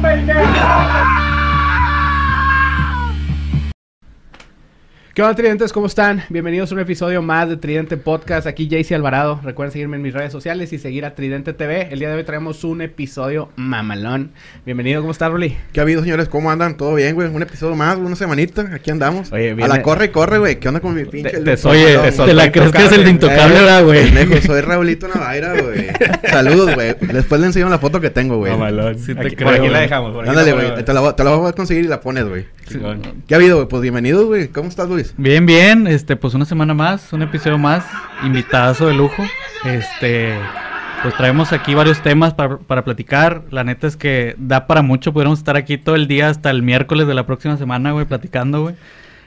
Oh my God! ¿Qué onda, Tridentes? ¿Cómo están? Bienvenidos a un episodio más de Tridente Podcast. Aquí JC Alvarado. Recuerden seguirme en mis redes sociales y seguir a Tridente TV. El día de hoy traemos un episodio mamalón. Bienvenido, ¿cómo estás, Ruli? ¿Qué ha habido, señores? ¿Cómo andan? ¿Todo bien, güey? Un episodio más, una semanita. Aquí andamos. Oye, A viene- la corre y corre, güey. ¿Qué onda con mi pinche? Te- te de- Oye, te? ¿Te la crees que es el de intocable, Eh, verdad, güey? pendejo, soy Raulito Navaira, güey. Saludos, güey. Después le enseño la foto que tengo, güey. Mamalón. Sí te Aquí- creo, por aquí la dejamos. por Ándale, güey. te la voy a conseguir y la pones, güey. Chingón. ¿Qué ha habido, güey? Pues bienvenidos, güey. ¿Cómo estás, Luis? Bien, bien, este, pues una semana más, un episodio más, invitadazo de lujo. Este, pues traemos aquí varios temas para, para platicar. La neta es que da para mucho, pudiéramos estar aquí todo el día hasta el miércoles de la próxima semana, güey, platicando, güey.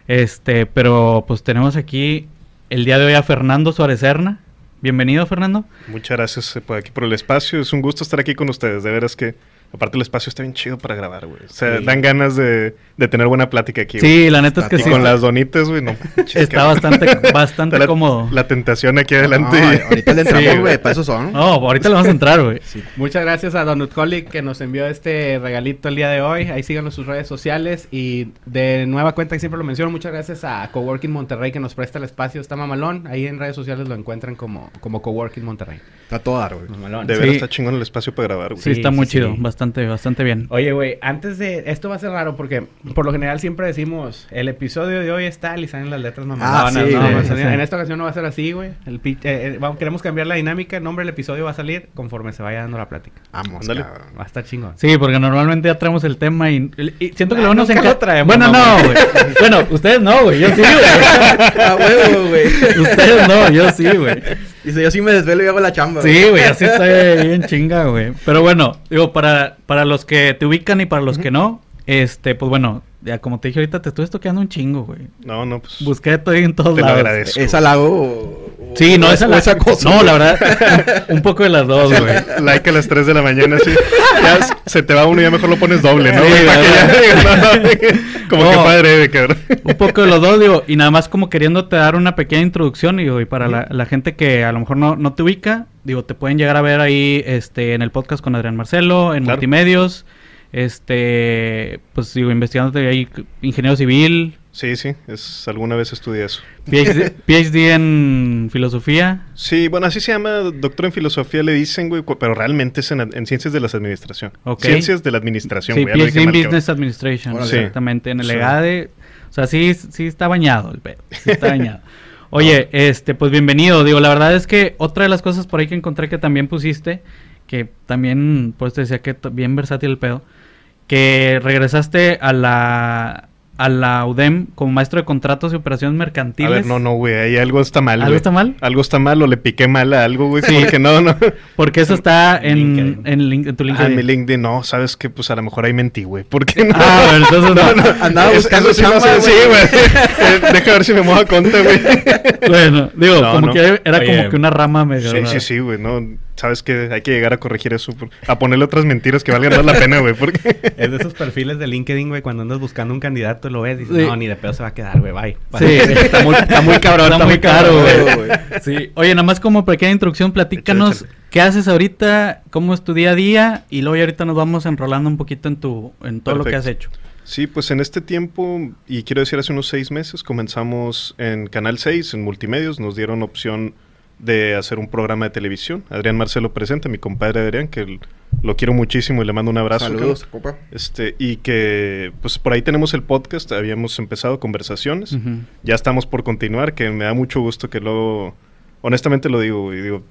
Este, pero pues tenemos aquí el día de hoy a Fernando Suárez Serna. Bienvenido, Fernando. Muchas gracias eh, por aquí por el espacio. Es un gusto estar aquí con ustedes. De veras que, aparte, el espacio está bien chido para grabar, güey. O sea, Sí. dan ganas de, de tener buena plática aquí. güey. Sí, la neta es que Y sí. con las donitas, güey, no. Está bastante, bastante la, cómodo. La tentación aquí adelante. No, ahorita le entramos, Sí, güey. Para eso son. No, ahorita le vamos a entrar, güey. Muchas gracias a Donut Colic que nos envió este regalito el día de hoy. Ahí síganos en sus redes sociales. Y de nueva cuenta, que siempre lo menciono, muchas gracias a Coworking Monterrey que nos presta el espacio. Está mamalón. Ahí en redes sociales lo encuentran como, como Coworking Monterrey. Está todo dar, güey. Mamalón. De Sí. veras está chingón el espacio para grabar, güey. Sí, Sí, está muy sí. chido, bastante, bastante bien. Oye, güey, antes de... Esto va a ser raro porque por lo general siempre decimos el episodio de hoy es tal y salen las letras mamalonas, Ah, sí, ¿no? güey, O sea, sí. En esta ocasión no va a ser así, güey. El eh, eh, vamos, queremos cambiar la dinámica. El nombre del episodio va a salir conforme se vaya dando la plática. Vamos, Ándale. cabrón. Va a estar chingón. Sí, porque normalmente ya traemos el tema y, y siento que Ah, luego nos nunca enca- lo traemos, Bueno, no, güey. bueno, ustedes no, güey. Yo sí, güey. A huevo, güey. ustedes no, yo sí, güey. Dice, yo sí me desvelo y hago la chamba. Sí, güey, así estoy bien chinga, güey. Pero bueno, digo, para, para los que te ubican y para los que no, este, pues bueno, ya como te dije ahorita, te estuve estoqueando un chingo, güey. No, no, pues. Busqué todo en todos Te lo lados. agradezco. ¿Es halago Sí, no, esa la... esa cosa. No, la verdad, un poco de las dos, güey. Like a las 3 de la mañana, así. Ya se te va uno y ya mejor lo pones doble, ¿no? Sí, que ¿verdad? ya- no, no, Como que padre, de cabrón. Un poco de los dos, digo, y nada más como queriéndote dar una pequeña introducción, digo, y para la, la gente que a lo mejor no, no te ubica, digo, te pueden llegar a ver ahí este, en el podcast con Adrián Marcelo, en Claro. multimedios, este, pues digo, investigándote ahí, ingeniero civil, Sí, sí. Es, alguna vez estudié eso. PhD, PhD en filosofía. Sí, bueno, así se llama, doctor en filosofía le dicen, güey, pero realmente es en, ciencias de la administración. Ciencias de la administración, Sí, güey. PhD en. Business Administration. Sí. exactamente, en el Sí. EGADE. O sea, sí, sí está bañado el pedo, sí está bañado. Oye, este, pues bienvenido. Digo, la verdad es que otra de las cosas por ahí que encontré que también pusiste, que también, pues te decía que bien versátil el pedo, que regresaste a la, a la UDEM como maestro de contratos y operaciones A mercantiles. ver, no, no, güey, ahí algo está mal, ¿Algo güey. está mal? Algo está mal o le piqué mal a algo, güey, Sí. porque no, no. Porque eso está en, LinkedIn. en, link- en tu Ah, LinkedIn. en mi LinkedIn, no, sabes que pues a lo mejor ahí mentí, güey. ¿Por qué no? Ah, bueno, entonces no. Andaba Es- buscando eso sí, no chamba, sé, sí, güey. Eh, Deja ver si me muevo a conta, güey. Bueno, digo, No, como no. que era Oye, como que una rama medio. Sí, sí, sí, güey, no. Sabes que hay que llegar a corregir eso, por- a ponerle otras mentiras que valgan más la pena, güey, porque... Es de esos perfiles de LinkedIn, güey, cuando andas buscando un candidato, lo ves y dices, Sí. no, ni de pedo se va a quedar, güey, bye. Sí, está muy, está muy cabrón, está muy caro, güey. güey. Sí. Oye, nada más como pequeña introducción, platícanos Échale, qué haces ahorita, cómo es tu día a día y luego ya ahorita nos vamos enrolando un poquito en tu en todo lo que has hecho. Sí, pues en este tiempo, y quiero decir hace unos seis meses, comenzamos en Canal 6, en Multimedios, nos dieron opción de hacer un programa de televisión. Adrián Marcelo presenta, mi compadre Adrián, que lo quiero muchísimo y le mando un abrazo. Saludos, compa. Este, y que, pues por ahí tenemos el podcast, habíamos empezado conversaciones. Ya estamos por continuar, que me da mucho gusto que luego, honestamente lo digo, güey, digo,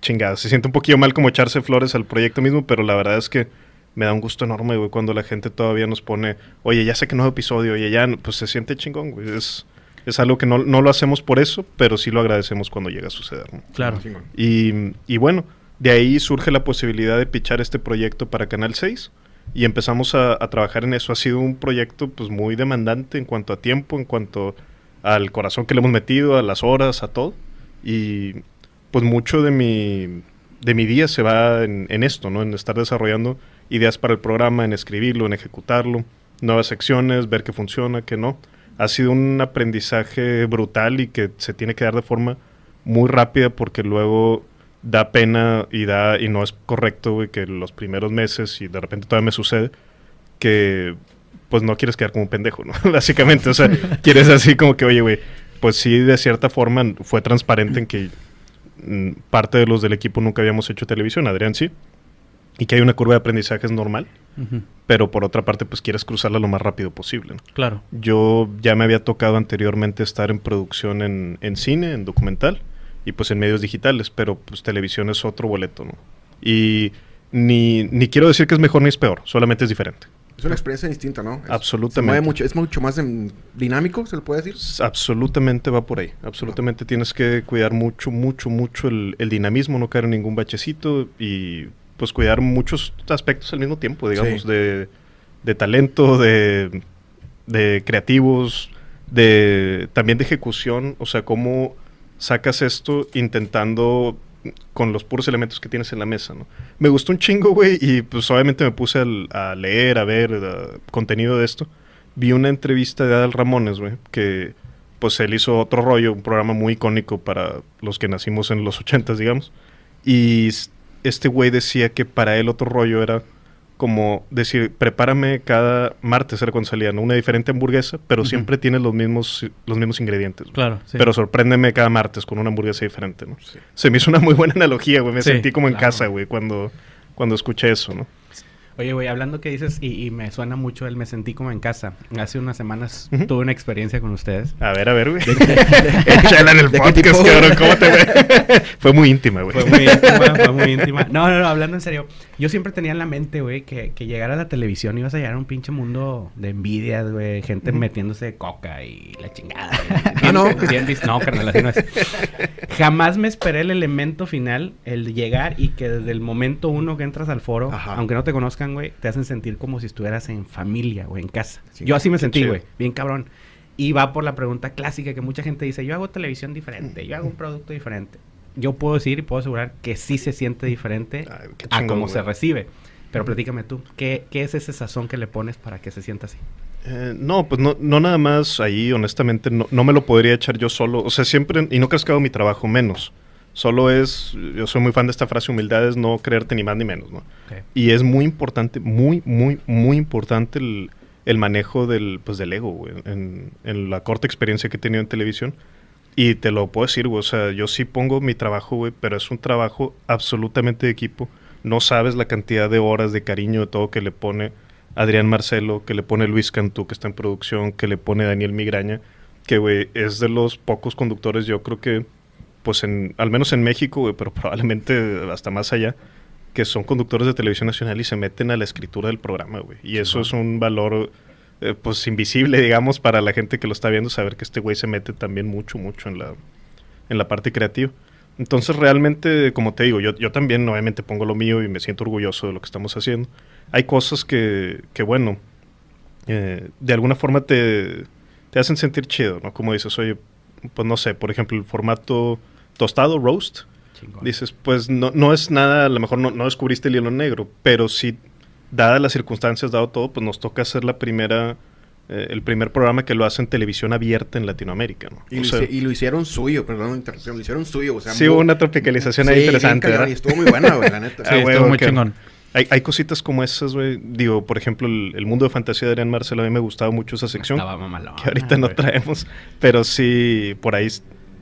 chingada, se siente un poquillo mal como echarse flores al proyecto mismo, pero la verdad es que me da un gusto enorme, güey, cuando la gente todavía nos pone, oye, ya sé que nuevo episodio, oye, ya, pues se siente chingón, güey, es, es algo que no, no lo hacemos por eso, pero sí lo agradecemos cuando llega a suceder, ¿no? Claro. Y, y bueno, de ahí surge la posibilidad de pichar este proyecto para Canal 6 y empezamos a, a trabajar en eso. Ha sido un proyecto pues muy demandante en cuanto a tiempo, en cuanto al corazón que le hemos metido, a las horas, a todo. Y pues mucho de mi, de mi día se va en, en esto, ¿no? En estar desarrollando ideas para el programa, en escribirlo, en ejecutarlo, nuevas secciones, ver qué funciona, qué no. Ha sido un aprendizaje brutal y que se tiene que dar de forma muy rápida porque luego da pena y da y no es correcto güey, que los primeros meses y de repente todavía me sucede que pues no quieres quedar como un pendejo, ¿no? Básicamente, o sea, quieres así como que, oye, güey, pues sí, de cierta forma fue transparente en que mm, parte de los del equipo nunca habíamos hecho televisión, Adrián sí, y que hay una curva de aprendizaje es normal, pero por otra parte, pues quieres cruzarla lo más rápido posible. ¿no? Claro. Yo ya me había tocado anteriormente estar en producción en, en cine, en documental y pues en medios digitales, pero pues televisión es otro boleto, ¿no? Y ni, ni quiero decir que es mejor ni es peor, solamente es diferente. Es una experiencia distinta, ¿no? Es- Absolutamente. se mueve mucho, es mucho más em, dinámico, se le puede decir. Absolutamente va por ahí. Absolutamente tienes que cuidar mucho, mucho, mucho el, el dinamismo, no caer en ningún bachecito y pues cuidar muchos aspectos al mismo tiempo, digamos, Sí. de, de talento, de, de creativos, de también de ejecución, o sea, cómo sacas esto intentando con los puros elementos que tienes en la mesa, ¿no? Me gustó un chingo, güey, y pues obviamente me puse al- a leer, a ver a- contenido de esto. Vi una entrevista de Adal Ramones, güey, que pues él hizo otro rollo, un programa muy icónico para los que nacimos en los ochentas, digamos. Y este güey decía que para él otro rollo era como decir, prepárame cada martes, era cuando salían, una diferente hamburguesa, pero siempre tienes los mismos, los mismos ingredientes. güey. Claro. sí. Pero sorpréndeme cada martes con una hamburguesa diferente, ¿no? Se me hizo una muy buena analogía, güey. Me Sí, sentí como en claro. casa, güey, cuando, cuando escuché eso, ¿no? Oye, güey, hablando que dices, y, y me suena mucho el me sentí como en casa. Hace unas semanas tuve una experiencia con ustedes. A ver, a ver, güey. Échala en el ¿De qué tipo, podcast, cabrón. ¿Cómo te ve? Fue muy íntima, güey. Fue muy íntima, fue muy íntima. No, no, no, hablando en serio. Yo siempre tenía en la mente, güey, que, que llegar a la televisión ibas a llegar a un pinche mundo de envidias, güey. Gente metiéndose coca y la chingada. Ah, ¿no? Bien dis- no, carnal, así no es. Jamás me esperé el elemento final, el de llegar y que desde el momento uno que entras al foro, Ajá. aunque no te conozcan, güey, te hacen sentir como si estuvieras en familia, güey, en casa. Sí, Yo así me sentí, güey, bien cabrón. Y va por la pregunta clásica que mucha gente dice, yo hago televisión diferente, yo hago un producto diferente. Yo puedo decir y puedo asegurar que sí se siente diferente Ay, a cómo güey. se recibe. Pero platícame tú, ¿qué, ¿qué es ese sazón que le pones para que se sienta así? Eh, no, pues no, no nada más ahí, honestamente, no, no me lo podría echar yo solo. O sea, siempre, y no crees que hago mi trabajo menos. Solo es, yo soy muy fan de esta frase, humildad es no creerte ni más ni menos, ¿no? Y es muy importante, muy, muy, muy importante el, el manejo del, pues, del ego, güey, en, en la corta experiencia que he tenido en televisión. Y te lo puedo decir, güey, o sea, yo sí pongo mi trabajo, güey, pero es un trabajo absolutamente de equipo. No sabes la cantidad de horas de cariño, de todo que le pone Adrián Marcelo, que le pone Luis Cantú, que está en producción, que le pone Daniel Migraña, que, güey, es de los pocos conductores, yo creo que, pues, en, al menos en México, güey, pero probablemente hasta más allá, que son conductores de televisión nacional y se meten a la escritura del programa, güey. Y eso es un valor, eh, pues, invisible, digamos, para la gente que lo está viendo, saber que este güey se mete también mucho, mucho en la, en la parte creativa. Entonces, realmente, como te digo, yo, yo también obviamente pongo lo mío y me siento orgulloso de lo que estamos haciendo. Hay cosas que, que bueno, eh, de alguna forma te, te hacen sentir chido, ¿no? Como dices, oye, pues no sé, por ejemplo, el formato tostado, roast, Chingón. Dices, pues no, no es nada, a lo mejor no, no descubriste el hilo negro, pero sí, dadas las circunstancias, dado todo, pues nos toca hacer la primera, eh, el primer programa que lo hace en televisión abierta en Latinoamérica, ¿no? Y, lo, sea, hice- y lo hicieron suyo, perdón la interrupción, lo hicieron suyo, o sea, sí hubo una tropicalización ahí Sí, interesante, y estuvo muy buena, güey, la neta. Sí, Ah, estuvo huevo, muy chingón. Hay, hay cositas como esas, güey. Digo, por ejemplo, el, el mundo de fantasía de Adrián Marcelo, a mí me gustaba mucho esa sección, Estaba mamalona, que ahorita no güey. traemos, pero sí, por ahí,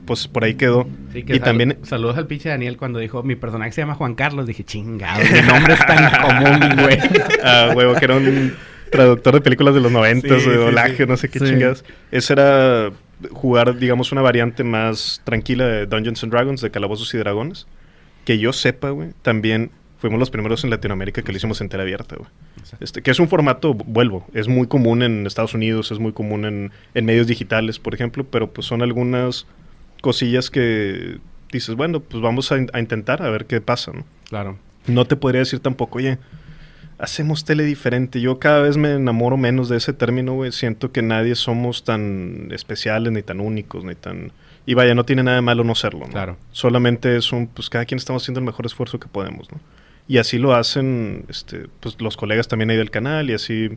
pues por ahí quedó. Sí, que y sal- también, Saludos al pinche Daniel cuando dijo, mi personaje se llama Juan Carlos. Dije, chingado, mi nombre es tan común, güey. Ah, huevo, que era un traductor de películas de los noventas, Sí, de doblaje, sí. no sé qué chingadas. Ese era jugar, digamos, una variante más tranquila de Dungeons and Dragons, de Calabozos y Dragones. Que yo sepa, güey, también fuimos los primeros en Latinoamérica que lo hicimos en tela abierta, güey. Este, que es un formato, vuelvo, es muy común en Estados Unidos, es muy común en, en medios digitales, por ejemplo, pero pues son algunas cosillas que dices, bueno, pues vamos a, in- a intentar a ver qué pasa, ¿no? Claro. No te podría decir tampoco, oye, hacemos tele diferente. Yo cada vez me enamoro menos de ese término, güey. Siento que nadie somos tan especiales, ni tan únicos, ni tan... Y vaya, no tiene nada de malo no serlo, ¿no? Claro. Solamente es un, pues cada quien estamos haciendo el mejor esfuerzo que podemos, ¿no? Y así lo hacen, este, pues los colegas también ahí del canal y así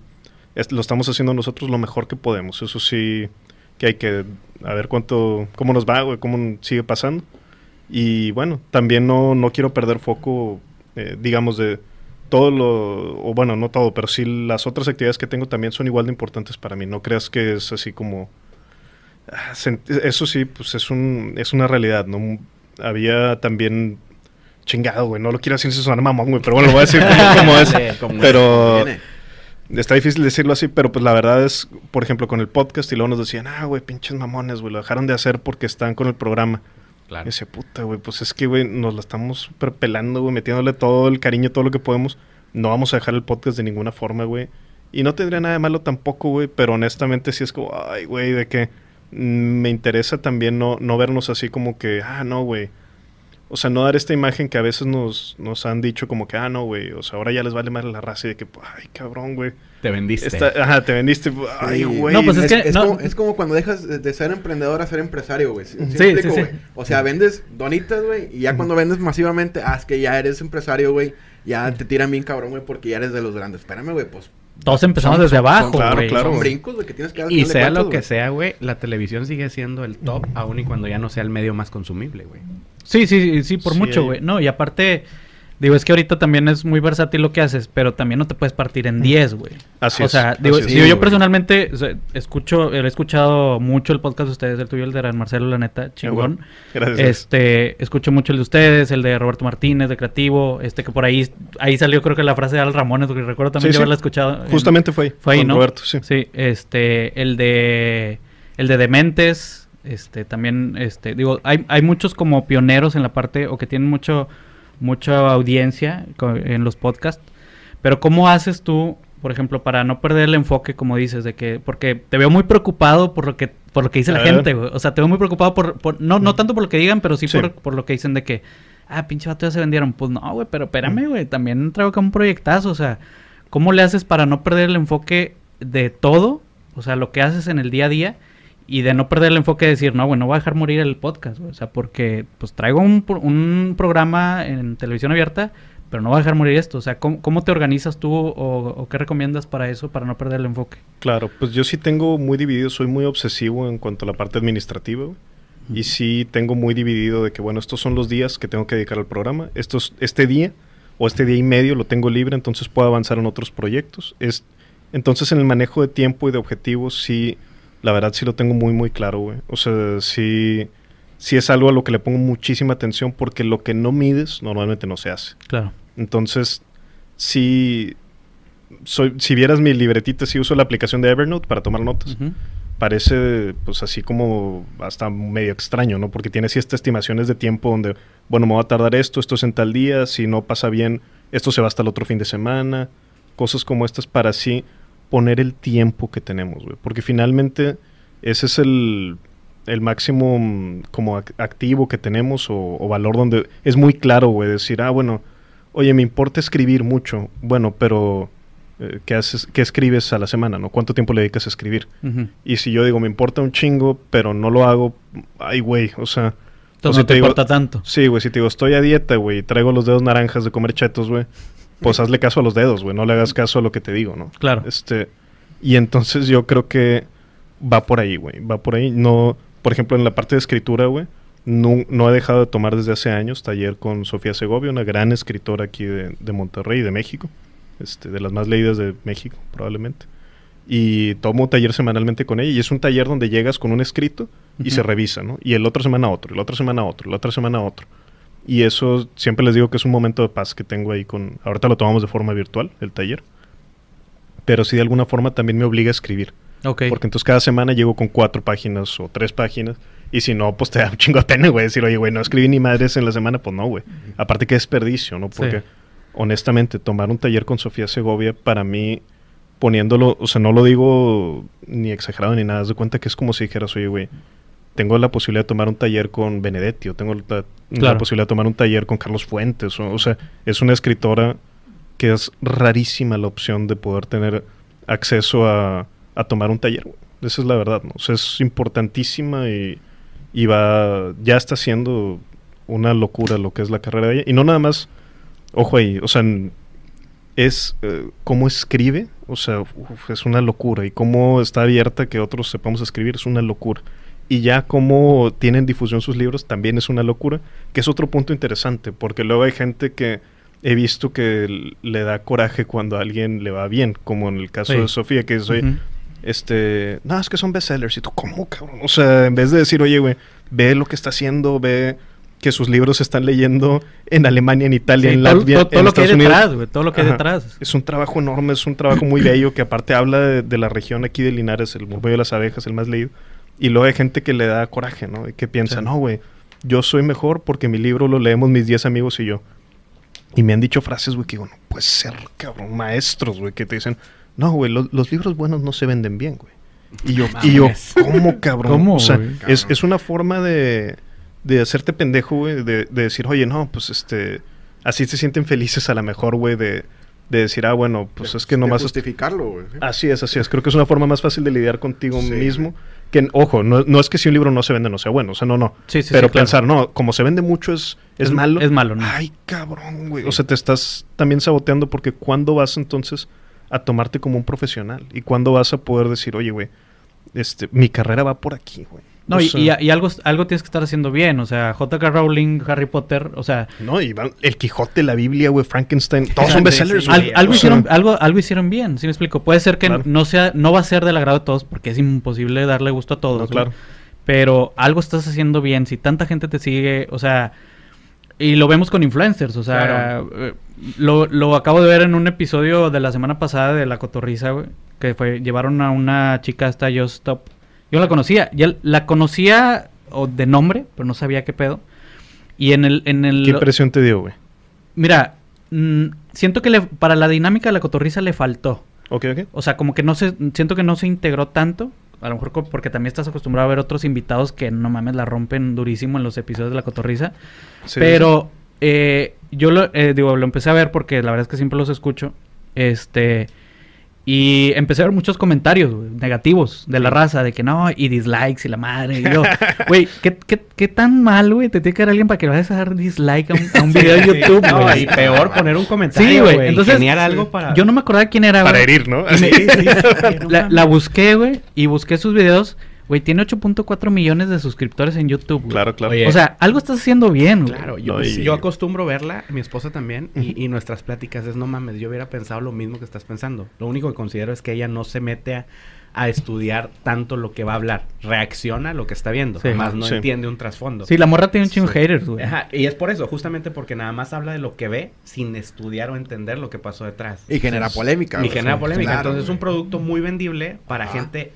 es- lo estamos haciendo nosotros lo mejor que podemos. Eso sí, que hay que a ver cuánto, cómo nos va, güey, cómo sigue pasando. Y bueno, también no, no quiero perder foco, eh, digamos, de todo lo, o bueno, no todo, pero sí las otras actividades que tengo también son igual de importantes para mí. No creas que es así como... ah, Eso sí, pues es, un, es una realidad, ¿no? Había también... Chingado, güey, no lo quiero decir si suena mamón, güey, pero bueno, lo voy a decir como, como es. Sí, como- Pero Viene. Está difícil decirlo así, pero pues la verdad es, por ejemplo, con el podcast y luego nos decían, ah, güey, pinches mamones, güey, lo dejaron de hacer porque están con el programa. Y Claro. decía, puta, güey, pues es que, güey, nos la estamos súper pelando, güey, metiéndole todo el cariño, todo lo que podemos. No vamos a dejar el podcast de ninguna forma, güey. Y no tendría nada de malo tampoco, güey, pero honestamente sí es como, ay, güey, de que mm, me interesa también no, no vernos así como que, ah, no, güey. O sea, no dar esta imagen que a veces nos, nos han dicho como que, ah, no, güey, o sea, ahora ya les vale más la raza y de que, ay, cabrón, güey. Te vendiste. Ajá, te vendiste, ay, güey. No, pues es es, que es no- como, es como cuando dejas de, ser emprendedor a ser empresario, güey. ¿Sí, sí Sí, explico? O sea, vendes donitas, güey, y ya cuando vendes masivamente, ah, es que ya eres empresario, güey. Ya te tiran bien cabrón, güey, porque ya eres de los grandes. Espérame, güey, pues. Todos empezamos son- desde son- abajo, claro, güey. claro, Son güey. brincos, güey, que tienes que Y sea lo que sea, güey, la televisión sigue siendo el top, aun y cuando ya no sea el medio más consumible, güey. Sí, sí, sí, sí, por Sí, mucho, hay- güey. No, y aparte, digo, es que ahorita también es muy versátil lo que haces, pero también no te puedes partir en 10, güey. Así o es, sea, así digo, es. digo, yo güey. personalmente o sea, escucho, he escuchado mucho el podcast de ustedes, el tuyo, el de Marcelo, la neta, chingón. Gracias. Este, escucho mucho el de ustedes, el de Roberto Martínez, de Creativo, este que por ahí, ahí salió creo que la frase de Al Ramones, porque recuerdo también Sí, haberla escuchado. en- Justamente fue ahí. fue ahí, con ¿no? Roberto, sí. Sí, este, el de, el de Dementes, este, también, este, digo, hay, hay muchos como pioneros en la parte, o que tienen mucho, mucha audiencia en los podcasts, pero ¿cómo haces tú, por ejemplo, para no perder el enfoque, como dices, de que, porque te veo muy preocupado por lo que, por lo que dice A la ver. gente, güey, o sea, te veo muy preocupado por, por no, no tanto por lo que digan, pero sí, Sí. Por, por lo que dicen de que, ah, pinche vato ya se vendieron, pues no, güey, pero espérame, güey, también traigo acá un proyectazo, o sea, ¿cómo le haces para no perder el enfoque de todo? O sea, lo que haces en el día a día y de no perder el enfoque de decir, no, bueno, voy a dejar morir el podcast, güey. O sea, porque pues traigo un, un programa en televisión abierta, pero no voy a dejar morir esto. O sea, ¿cómo, cómo te organizas tú o, o qué recomiendas para eso, para no perder el enfoque? Claro, pues yo sí tengo muy dividido, soy muy obsesivo en cuanto a la parte administrativa. güey. Y sí tengo muy dividido de que, bueno, estos son los días que tengo que dedicar al programa. Estos, este día o este día y medio lo tengo libre, entonces puedo avanzar en otros proyectos. Es, entonces en el manejo de tiempo y de objetivos, sí, la verdad sí lo tengo muy, muy claro, güey. O sea, sí, sí es algo a lo que le pongo muchísima atención porque lo que no mides normalmente no se hace. Claro. Entonces, sí, soy, si vieras mi libretita, sí uso la aplicación de Evernote para tomar notas. Parece, pues así como hasta medio extraño, ¿no? Porque tiene ciertas estimaciones de tiempo donde, bueno, me va a tardar esto, esto es en tal día, si no pasa bien, esto se va hasta el otro fin de semana, cosas como estas para así poner el tiempo que tenemos, güey. Porque finalmente ese es el, el máximo mm, como ac- activo que tenemos o, o valor donde es muy claro, güey, decir, ah, bueno, oye, me importa escribir mucho, bueno, pero eh, ¿qué, haces, ¿qué escribes a la semana, no? ¿Cuánto tiempo le dedicas a escribir? Y si yo digo, me importa un chingo, pero no lo hago, ay, güey, o sea... Entonces o no te digo- importa tanto. Sí, güey, si te digo, estoy a dieta, güey, traigo los dedos naranjas de comer chetos, güey, pues hazle caso a los dedos, güey, no le hagas caso a lo que te digo, ¿no? Claro. Este, y entonces yo creo que va por ahí, güey, va por ahí. No, por ejemplo, en la parte de escritura, güey, no, no he dejado de tomar desde hace años taller con Sofía Segovia, una gran escritora aquí de, de Monterrey, de México, este, de las más leídas de México, probablemente. Y tomo taller semanalmente con ella y es un taller donde llegas con un escrito y se revisa, ¿no? Y el otra semana otro, y la otra semana otro, y la otra semana otro. Y eso siempre les digo que es un momento de paz que tengo ahí con... Ahorita lo tomamos de forma virtual, el taller. Pero sí de alguna forma también me obliga a escribir. Porque entonces cada semana llego con cuatro páginas o tres páginas. Y si no, pues te da un chingo de pena, güey. Decir, oye, güey, no escribí ni madres en la semana. Pues no, güey. Aparte que desperdicio, ¿no? Porque Sí. honestamente, tomar un taller con Sofía Segovia, para mí, poniéndolo, o sea, no lo digo ni exagerado ni nada. Haz de cuenta que es como si dijeras, oye, güey, tengo la posibilidad de tomar un taller con Benedetti, o tengo la, posibilidad de tomar un taller con Carlos Fuentes. O, o sea, es una escritora que es rarísima la opción de poder tener acceso a, a tomar un taller. Esa es la verdad, ¿no? O sea, es importantísima y, y va, ya está siendo una locura lo que es la carrera de ella. Y no nada más, ojo ahí, o sea, es eh, cómo escribe, o sea, uf, es una locura. Y cómo está abierta que otros sepamos escribir, es una locura. Y ya cómo tienen difusión sus libros, también es una locura, que es otro punto interesante, porque luego hay gente que he visto que le da coraje cuando a alguien le va bien, como en el caso Sí. de Sofía, que soy, Ujú. este, no, es que son bestsellers. Y tú, ¿cómo, cabrón? O sea, en vez de decir, oye, güey, ve lo que está haciendo, ve que sus libros se están leyendo en Alemania, en Italia, Sí, en todo, Latvia, todo- todo en lo que hay Estados Unidos. detrás, güey. Todo lo que hay detrás. Es un trabajo enorme, es un trabajo muy bello que aparte habla de, de la región aquí de Linares, el murmullo de las abejas, el más leído. Y luego hay gente que le da coraje, ¿no? Y que piensa, Sí. no, güey, yo soy mejor porque mi libro lo leemos mis 10 amigos y yo. Y me han dicho frases, güey, que digo, no puede ser, cabrón, maestros, güey, que te dicen, no, güey, lo- los libros buenos no se venden bien, güey. Y yo, y yo. ¿cómo, cabrón? ¿Cómo, o sea, güey? es, es una forma de, de hacerte pendejo, güey, de, de decir, oye, no, pues este, así se sienten felices a lo mejor, güey, de, de decir, ah, bueno, pues De- es que nomás... justificarlo, güey. ¿sí? Así es, así es. Creo que es una forma más fácil de lidiar contigo Sí. mismo. Que, ojo, no, no es que si un libro no se vende no sea bueno, o sea, no, no. Sí, sí, sí, Pero claro. pensar, no, como se vende mucho es, es, Es- malo. es malo, ¿no? Ay, cabrón, güey. O sea, te estás también saboteando porque ¿cuándo vas entonces a tomarte como un profesional? ¿Y cuándo vas a poder decir, oye, güey, este, mi carrera va por aquí, güey? No, y, sea, y- y algo, algo tienes que estar haciendo bien. O sea, J.K. Rowling, Harry Potter, o sea, No, y van- El Quijote, la Biblia, güey, Frankenstein, todos son bestsellers, sí, al- algo, sea, hicieron, algo, algo hicieron bien, ¿sí me explico? Puede ser que Claro. no sea, no va a ser del agrado de todos, porque es imposible darle gusto a todos. no, claro. Pero algo estás haciendo bien. Si tanta gente te sigue, o sea, y lo vemos con influencers, o sea, Claro. eh, lo, lo acabo de ver en un episodio de la semana pasada de La Cotorriza, güey, que fue, llevaron a una chica hasta Just Stop. Yo la conocía, ya la conocía o de nombre, pero no sabía qué pedo. Y en el, en el ¿Qué impresión te dio, güey? mira, siento que le- para la dinámica de la cotorriza le faltó. Ok, ok. O sea, como que no se, siento que no se integró tanto. A lo mejor porque también estás acostumbrado a ver otros invitados que no mames la rompen durísimo en los episodios de la cotorriza. Sí, Pero eh, yo lo, eh, digo, lo empecé a ver porque la verdad es que siempre los escucho. Este. Y empecé a ver muchos comentarios negativos de la raza, de que no, y dislikes y la madre. Y yo, güey, ¿qué, qué, qué tan mal, güey? Te tiene que dar alguien para que le vayas a dar dislike a un, a un video de YouTube, No, güey. y peor poner un comentario, Sí, güey. Entonces, algo para... Yo no me acordaba quién era, Para herir, ¿no? Me- Así. la, la busqué, güey, y busqué sus videos. Güey, tiene 8.4 millones de suscriptores en YouTube, güey. Claro, claro. Oye, O sea, algo estás haciendo bien, güey. Claro, yo, No, y- yo acostumbro verla, mi esposa también, y, y nuestras pláticas es, no mames, yo hubiera pensado lo mismo que estás pensando. Lo único que considero es que ella no se mete a, a estudiar tanto lo que va a hablar. Reacciona a lo que está viendo, Sí. más no Sí. entiende un trasfondo. Sí, la morra tiene un chingo Sí. haters, güey. Ajá, y es por eso, justamente porque nada más habla de lo que ve sin estudiar o entender lo que pasó detrás. Y genera polémica. Y genera Sí, polémica. claro, Entonces es un producto muy vendible para gente...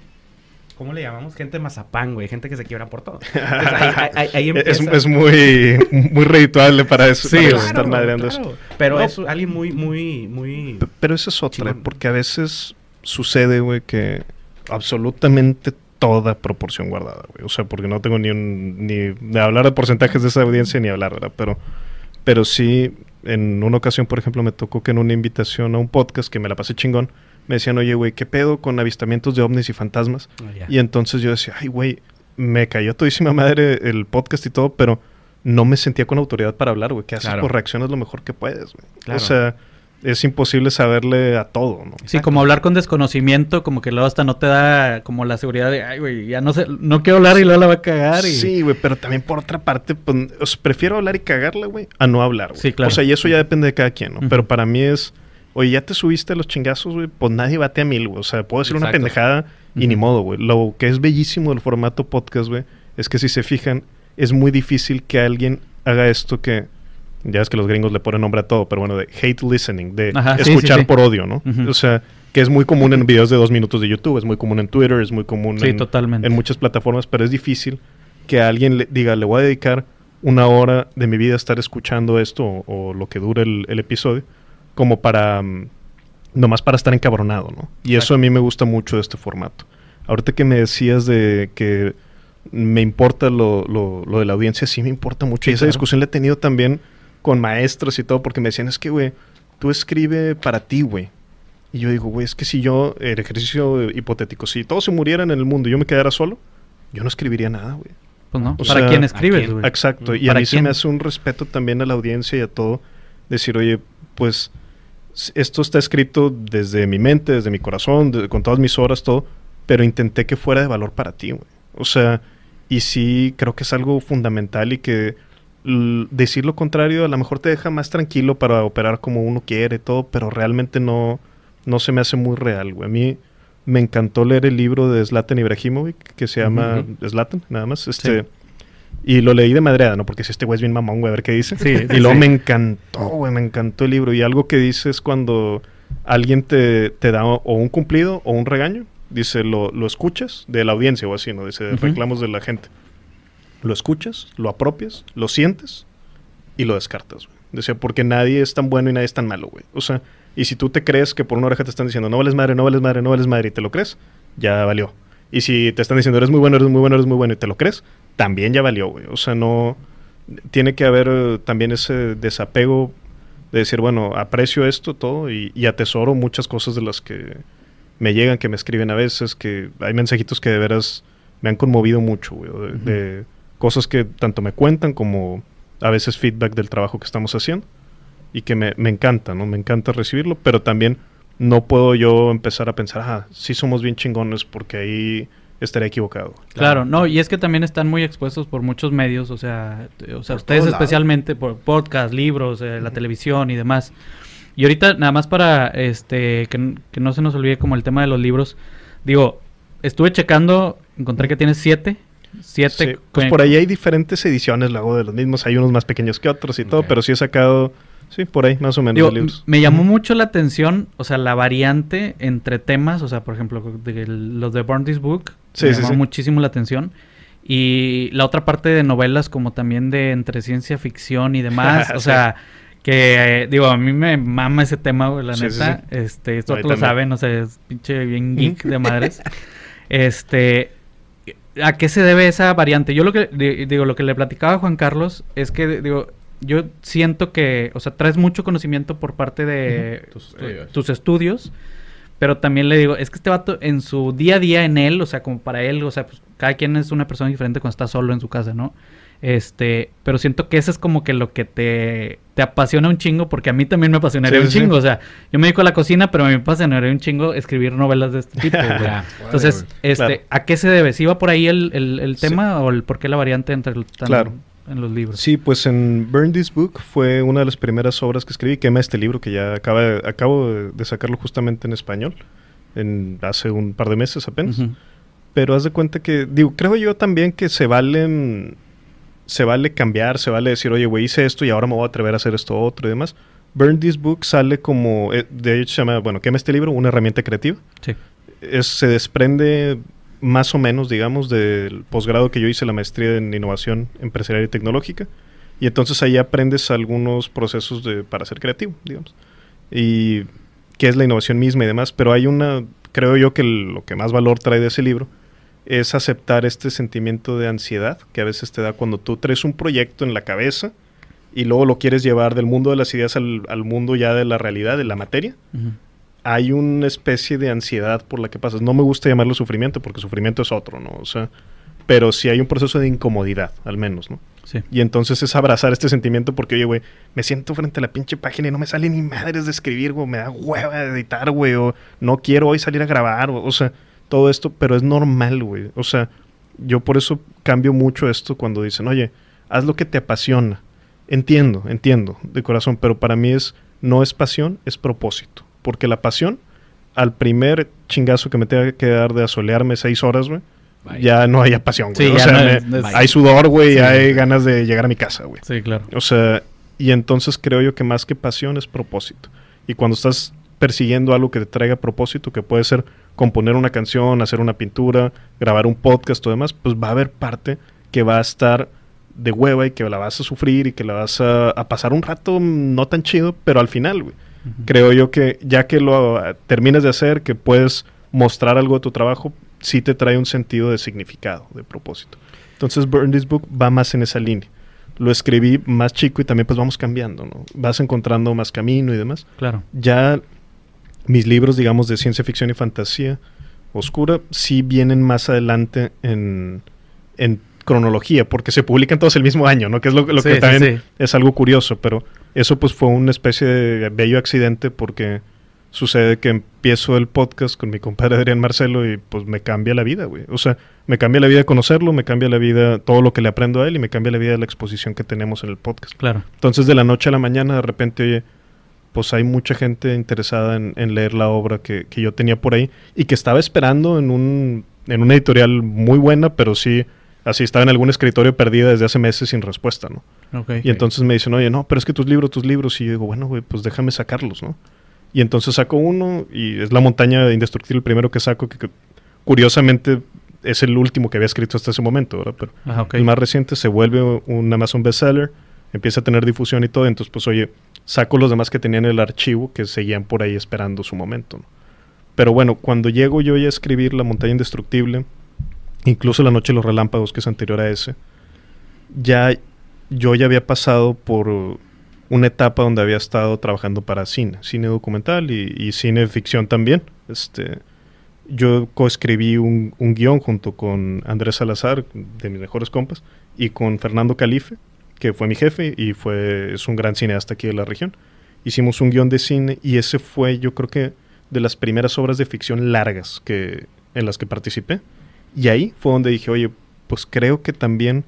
¿Cómo le llamamos? Gente mazapán, güey. Gente que se quiebra por todo. Entonces, ahí, ahí- ahí- ahí es, muy, muy redituable para eso. Sí, para estar madreando eso. Pero No. es alguien muy, muy, muy... Pero esa es otra, Chingón. porque a veces sucede, güey, que absolutamente toda proporción guardada, güey. O sea, porque no tengo ni un, ni de hablar de porcentajes de esa audiencia ni hablar, ¿verdad? Pero, pero sí, en una ocasión, por ejemplo, me tocó que en una invitación a un podcast que me la pasé chingón, me decían, oye, güey, ¿qué pedo con avistamientos de ovnis y fantasmas? Ah. Y entonces yo decía, ay, güey, me cayó todísima madre el podcast y todo, pero no me sentía con autoridad para hablar, güey. ¿Qué haces? Claro. Pues reaccionas lo mejor que puedes, güey. Claro. O sea, es imposible saberle a todo, ¿no? Sí, como hablar con desconocimiento, como que luego hasta no te da como la seguridad de, ay, güey, ya no sé, no quiero hablar y luego la va a cagar. Y... Sí, güey, pero también por otra parte, pues, prefiero hablar y cagarla, güey, a no hablar, güey. Sí, claro. O sea, y eso ya depende de cada quien, ¿no? Pero para mí es, oye, ya te subiste a los chingazos, güey, pues nadie bate a mil, güey. O sea, puedo decir una pendejada y ni modo, güey. Lo que es bellísimo del formato podcast, güey, es que si se fijan, es muy difícil que alguien haga esto que... Ya es que los gringos le ponen nombre a todo, pero bueno, de hate listening, de Ajá, sí, sí, escuchar sí. por odio, ¿no? O sea, que es muy común en videos de dos minutos de YouTube, es muy común en Twitter, es muy común en, totalmente. en muchas plataformas, pero es difícil que alguien le diga, le voy a dedicar una hora de mi vida a estar escuchando esto o, o lo que dure el, el episodio, como para, mm, nomás para estar encabronado, ¿no? Y eso a mí me gusta mucho de este formato. Ahorita que me decías de que me importa lo, lo- lo de la audiencia, sí me importa mucho. Sí, y esa claro. discusión la he tenido también con maestros y todo, porque me decían, es que, güey, tú escribe para ti, güey. Y yo digo, güey, es que si yo, el ejercicio hipotético, si todos se murieran en el mundo y yo me quedara solo, yo no escribiría nada, güey. Pues no, O para sea, quién ¿a escribes, güey. Exacto. Y a ¿Para mí se quién? me hace un respeto también a la audiencia y a todo. Decir, oye, pues esto está escrito desde mi mente, desde mi corazón, de- con todas mis horas, todo. Pero intenté que fuera de valor para ti, güey. O sea, y sí creo que es algo fundamental y que decir lo contrario a lo mejor te deja más tranquilo para operar como uno quiere, todo, pero realmente no, no se me hace muy real, güey. A mí me encantó leer el libro de Zlatan Ibrahimovic, que se llama Zlatan, nada más. Este, Sí. Y lo leí de madreada, ¿no? Porque si este güey es bien mamón, güey, a ver qué dice. Sí, y luego me encantó, güey, me encantó el libro. Y algo que dice es cuando alguien te, te da o un cumplido o un regaño, dice, lo, lo escuchas de la audiencia o así, ¿no? Dice, reclamos de la gente. Lo escuchas, lo apropias, lo sientes y lo descartas, güey. Decía, porque nadie es tan bueno y nadie es tan malo, güey. O sea, y si tú te crees que por una oreja te están diciendo, no vales madre, no vales madre, no vales madre, y te lo crees, ya valió. Y si te están diciendo, eres muy bueno, eres muy bueno, eres muy bueno, y te lo crees, también ya valió, güey. O sea, no... Tiene que haber eh, también ese desapego de decir, bueno, aprecio esto, todo, y, y atesoro muchas cosas de las que me llegan, que me escriben a veces, que hay mensajitos que de veras me han conmovido mucho, güey, de, de cosas que tanto me cuentan como a veces feedback del trabajo que estamos haciendo y que me, me encanta, ¿no? Me encanta recibirlo, pero también no puedo yo empezar a pensar, ah, sí somos bien chingones porque ahí estaría equivocado. Claro, no, y es que también están muy expuestos por muchos medios, o sea, o sea Por ustedes especialmente por podcast, libros, eh, la televisión y demás. Y ahorita, nada más para este que, no se nos olvide como el tema de los libros, digo, estuve checando, encontré que tienes siete. Siete. Sí, pues por ahí hay diferentes ediciones luego de los mismos, hay unos más pequeños que otros y todo, pero sí he sacado, sí, por ahí más o menos Digo, de libros. me llamó mucho la atención, o sea, la variante entre temas, o sea, por ejemplo, de los de Burn This Book, Sí, me sí, llamó sí. muchísimo la atención. Y la otra parte de novelas como también de entre ciencia ficción y demás, o sea, que eh, digo, a mí me mama ese tema, güey, la neta. sí. Este, esto lo saben, o sea, es pinche bien geek de madres. Este, ¿a qué se debe esa variante? Yo lo que di- digo, lo que le platicaba a Juan Carlos es que digo, yo siento que, o sea, traes mucho conocimiento por parte de. Tus estudios. tus estudios, pero también le digo, es que este vato en su día a día en él, o sea, como para él, o sea, pues cada quien es una persona diferente cuando está solo en su casa, ¿no? Este, pero siento que eso es como que lo que te, te apasiona un chingo, porque a mí también me apasionaría Sí, un sí, chingo, o sea, yo me dedico a la cocina, pero a mí me apasionaría un chingo escribir novelas de este tipo. Entonces, este, Claro. ¿a qué se debe? ¿Si va por ahí el, el, el Sí. tema o el por qué la variante entre el, tan- Claro. En los libros? Sí, pues en Burn This Book fue una de las primeras obras que escribí, quema este libro que ya acaba, acabo de, sacarlo justamente en español, en, hace un par de meses apenas. Ujú. Pero haz de cuenta que, digo, creo yo también que se valen, se vale cambiar, se vale decir, oye, güey, hice esto y ahora me voy a atrever a hacer esto otro y demás. Burn This Book sale como, eh, de hecho se llama, bueno, quema este libro, una herramienta creativa. Sí. Es, se desprende más o menos, digamos, del posgrado que yo hice, la maestría en innovación empresarial y tecnológica. Y entonces ahí aprendes algunos procesos de, para ser creativo, digamos. Y qué es la innovación misma y demás. Pero hay una, creo yo que lo que más valor trae de ese libro es aceptar este sentimiento de ansiedad que a veces te da cuando tú traes un proyecto en la cabeza y luego lo quieres llevar del mundo de las ideas al, al mundo ya de la realidad, de la materia. Hay una especie de ansiedad por la que pasas. No me gusta llamarlo sufrimiento porque sufrimiento es otro, ¿no? O sea, pero sí hay un proceso de incomodidad, al menos, ¿no? Sí. Y entonces es abrazar este sentimiento porque, oye, güey, me siento frente a la pinche página y no me sale ni madres de escribir, güey, me da hueva de editar, güey, o no quiero hoy salir a grabar, o, o sea, todo esto, pero es normal, güey. O sea, yo por eso cambio mucho esto cuando dicen, oye, haz lo que te apasiona. Entiendo, entiendo, de corazón, pero para mí es, no es pasión, es propósito. Porque la pasión, al primer chingazo que me tenga que dar de asolearme seis horas, güey, ya no haya pasión, güey. Sí, o sea, no es- es- hay sudor, güey, Sí. y hay ganas de llegar a mi casa, güey. Sí, claro. O sea, y entonces creo yo que más que pasión es propósito. Y cuando estás persiguiendo algo que te traiga propósito, que puede ser componer una canción, hacer una pintura, grabar un podcast o demás, pues va a haber parte que va a estar de hueva y que la vas a sufrir y que la vas a, a pasar un rato no tan chido, pero al final, güey. Creo yo que ya que lo terminas de hacer, que puedes mostrar algo de tu trabajo, sí te trae un sentido de significado, de propósito. Entonces, Burn This Book va más en esa línea. Lo escribí más chico y también pues vamos cambiando, ¿no? Vas encontrando más camino y demás. Claro. Ya mis libros, digamos, de ciencia ficción y fantasía oscura, sí vienen más adelante en, en cronología, porque se publican todos el mismo año, ¿no? Que es lo, lo Sí, que sí, también sí. es algo curioso, pero eso pues fue una especie de bello accidente porque sucede que empiezo el podcast con mi compadre Adrián Marcelo y pues me cambia la vida, güey. O sea, me cambia la vida conocerlo, me cambia la vida todo lo que le aprendo a él y me cambia la vida la exposición que tenemos en el podcast. Claro. Entonces, de la noche a la mañana, de repente, oye, pues hay mucha gente interesada en, en leer la obra que, que, yo tenía por ahí y que estaba esperando en, un, en una editorial muy buena, pero sí, así estaba en algún escritorio perdida desde hace meses sin respuesta, ¿no? Okay. Y entonces me dicen, oye, no, pero es que tus libros, tus libros. Y yo digo, bueno, güey, pues déjame sacarlos, ¿no? Y entonces saco uno y es La montaña indestructible el primero que saco, que, que curiosamente es el último que había escrito hasta ese momento, ¿verdad? Pero Ah, ok. el más reciente se vuelve un Amazon bestseller, empieza a tener difusión y todo, entonces pues oye, saco los demás que tenían en el archivo que seguían por ahí esperando su momento. ¿no? Pero bueno, cuando llego yo ya a escribir La montaña indestructible, incluso La noche de los relámpagos, que es anterior a ese, ya yo ya había pasado por una etapa donde había estado trabajando para cine, cine documental y, cine ficción también. Este, yo coescribí un, un guion junto con Andrés Salazar, de mis mejores compas, y con Fernando Calife, que fue mi jefe y fue, es un gran cineasta aquí de la región. Hicimos un guion de cine y ese fue, yo creo que, de las primeras obras de ficción largas que, en las que participé. Y ahí fue donde dije, oye, pues creo que también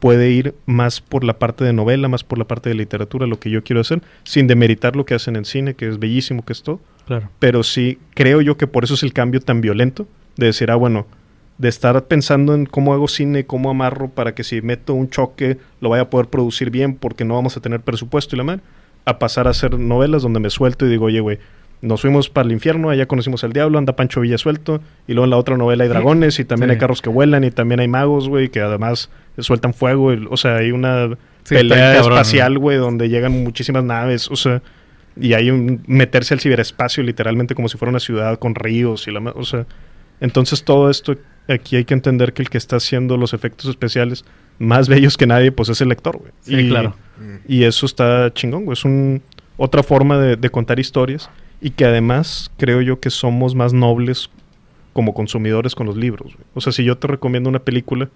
puede ir más por la parte de novela, más por la parte de literatura, lo que yo quiero hacer, sin demeritar lo que hacen en cine, que es bellísimo, que es todo. Claro. Pero sí, creo yo que por eso es el cambio tan violento, de decir, ah, bueno, de estar pensando en cómo hago cine, cómo amarro para que si meto un choque lo vaya a poder producir bien porque no vamos a tener presupuesto y la madre, a pasar a hacer novelas donde me suelto y digo, oye, güey, nos fuimos para el infierno, allá conocimos al diablo, anda Pancho Villa suelto, y luego en la otra novela hay dragones, y también Sí. hay carros que vuelan, y también hay magos, güey, que además sueltan fuego, y- o sea, hay una Sí, pelea cabrón, espacial, ¿no? güey, donde llegan muchísimas naves, o sea, y hay un meterse al ciberespacio literalmente como si fuera una ciudad con ríos y la, o sea, entonces todo esto aquí hay que entender que el que está haciendo los efectos especiales más bellos que nadie, pues es el lector, güey. Sí, y, claro. Mm. y eso está chingón, güey. Es un, otra forma de, de contar historias y que además creo yo que somos más nobles como consumidores con los libros. güey. O sea, si yo te recomiendo una película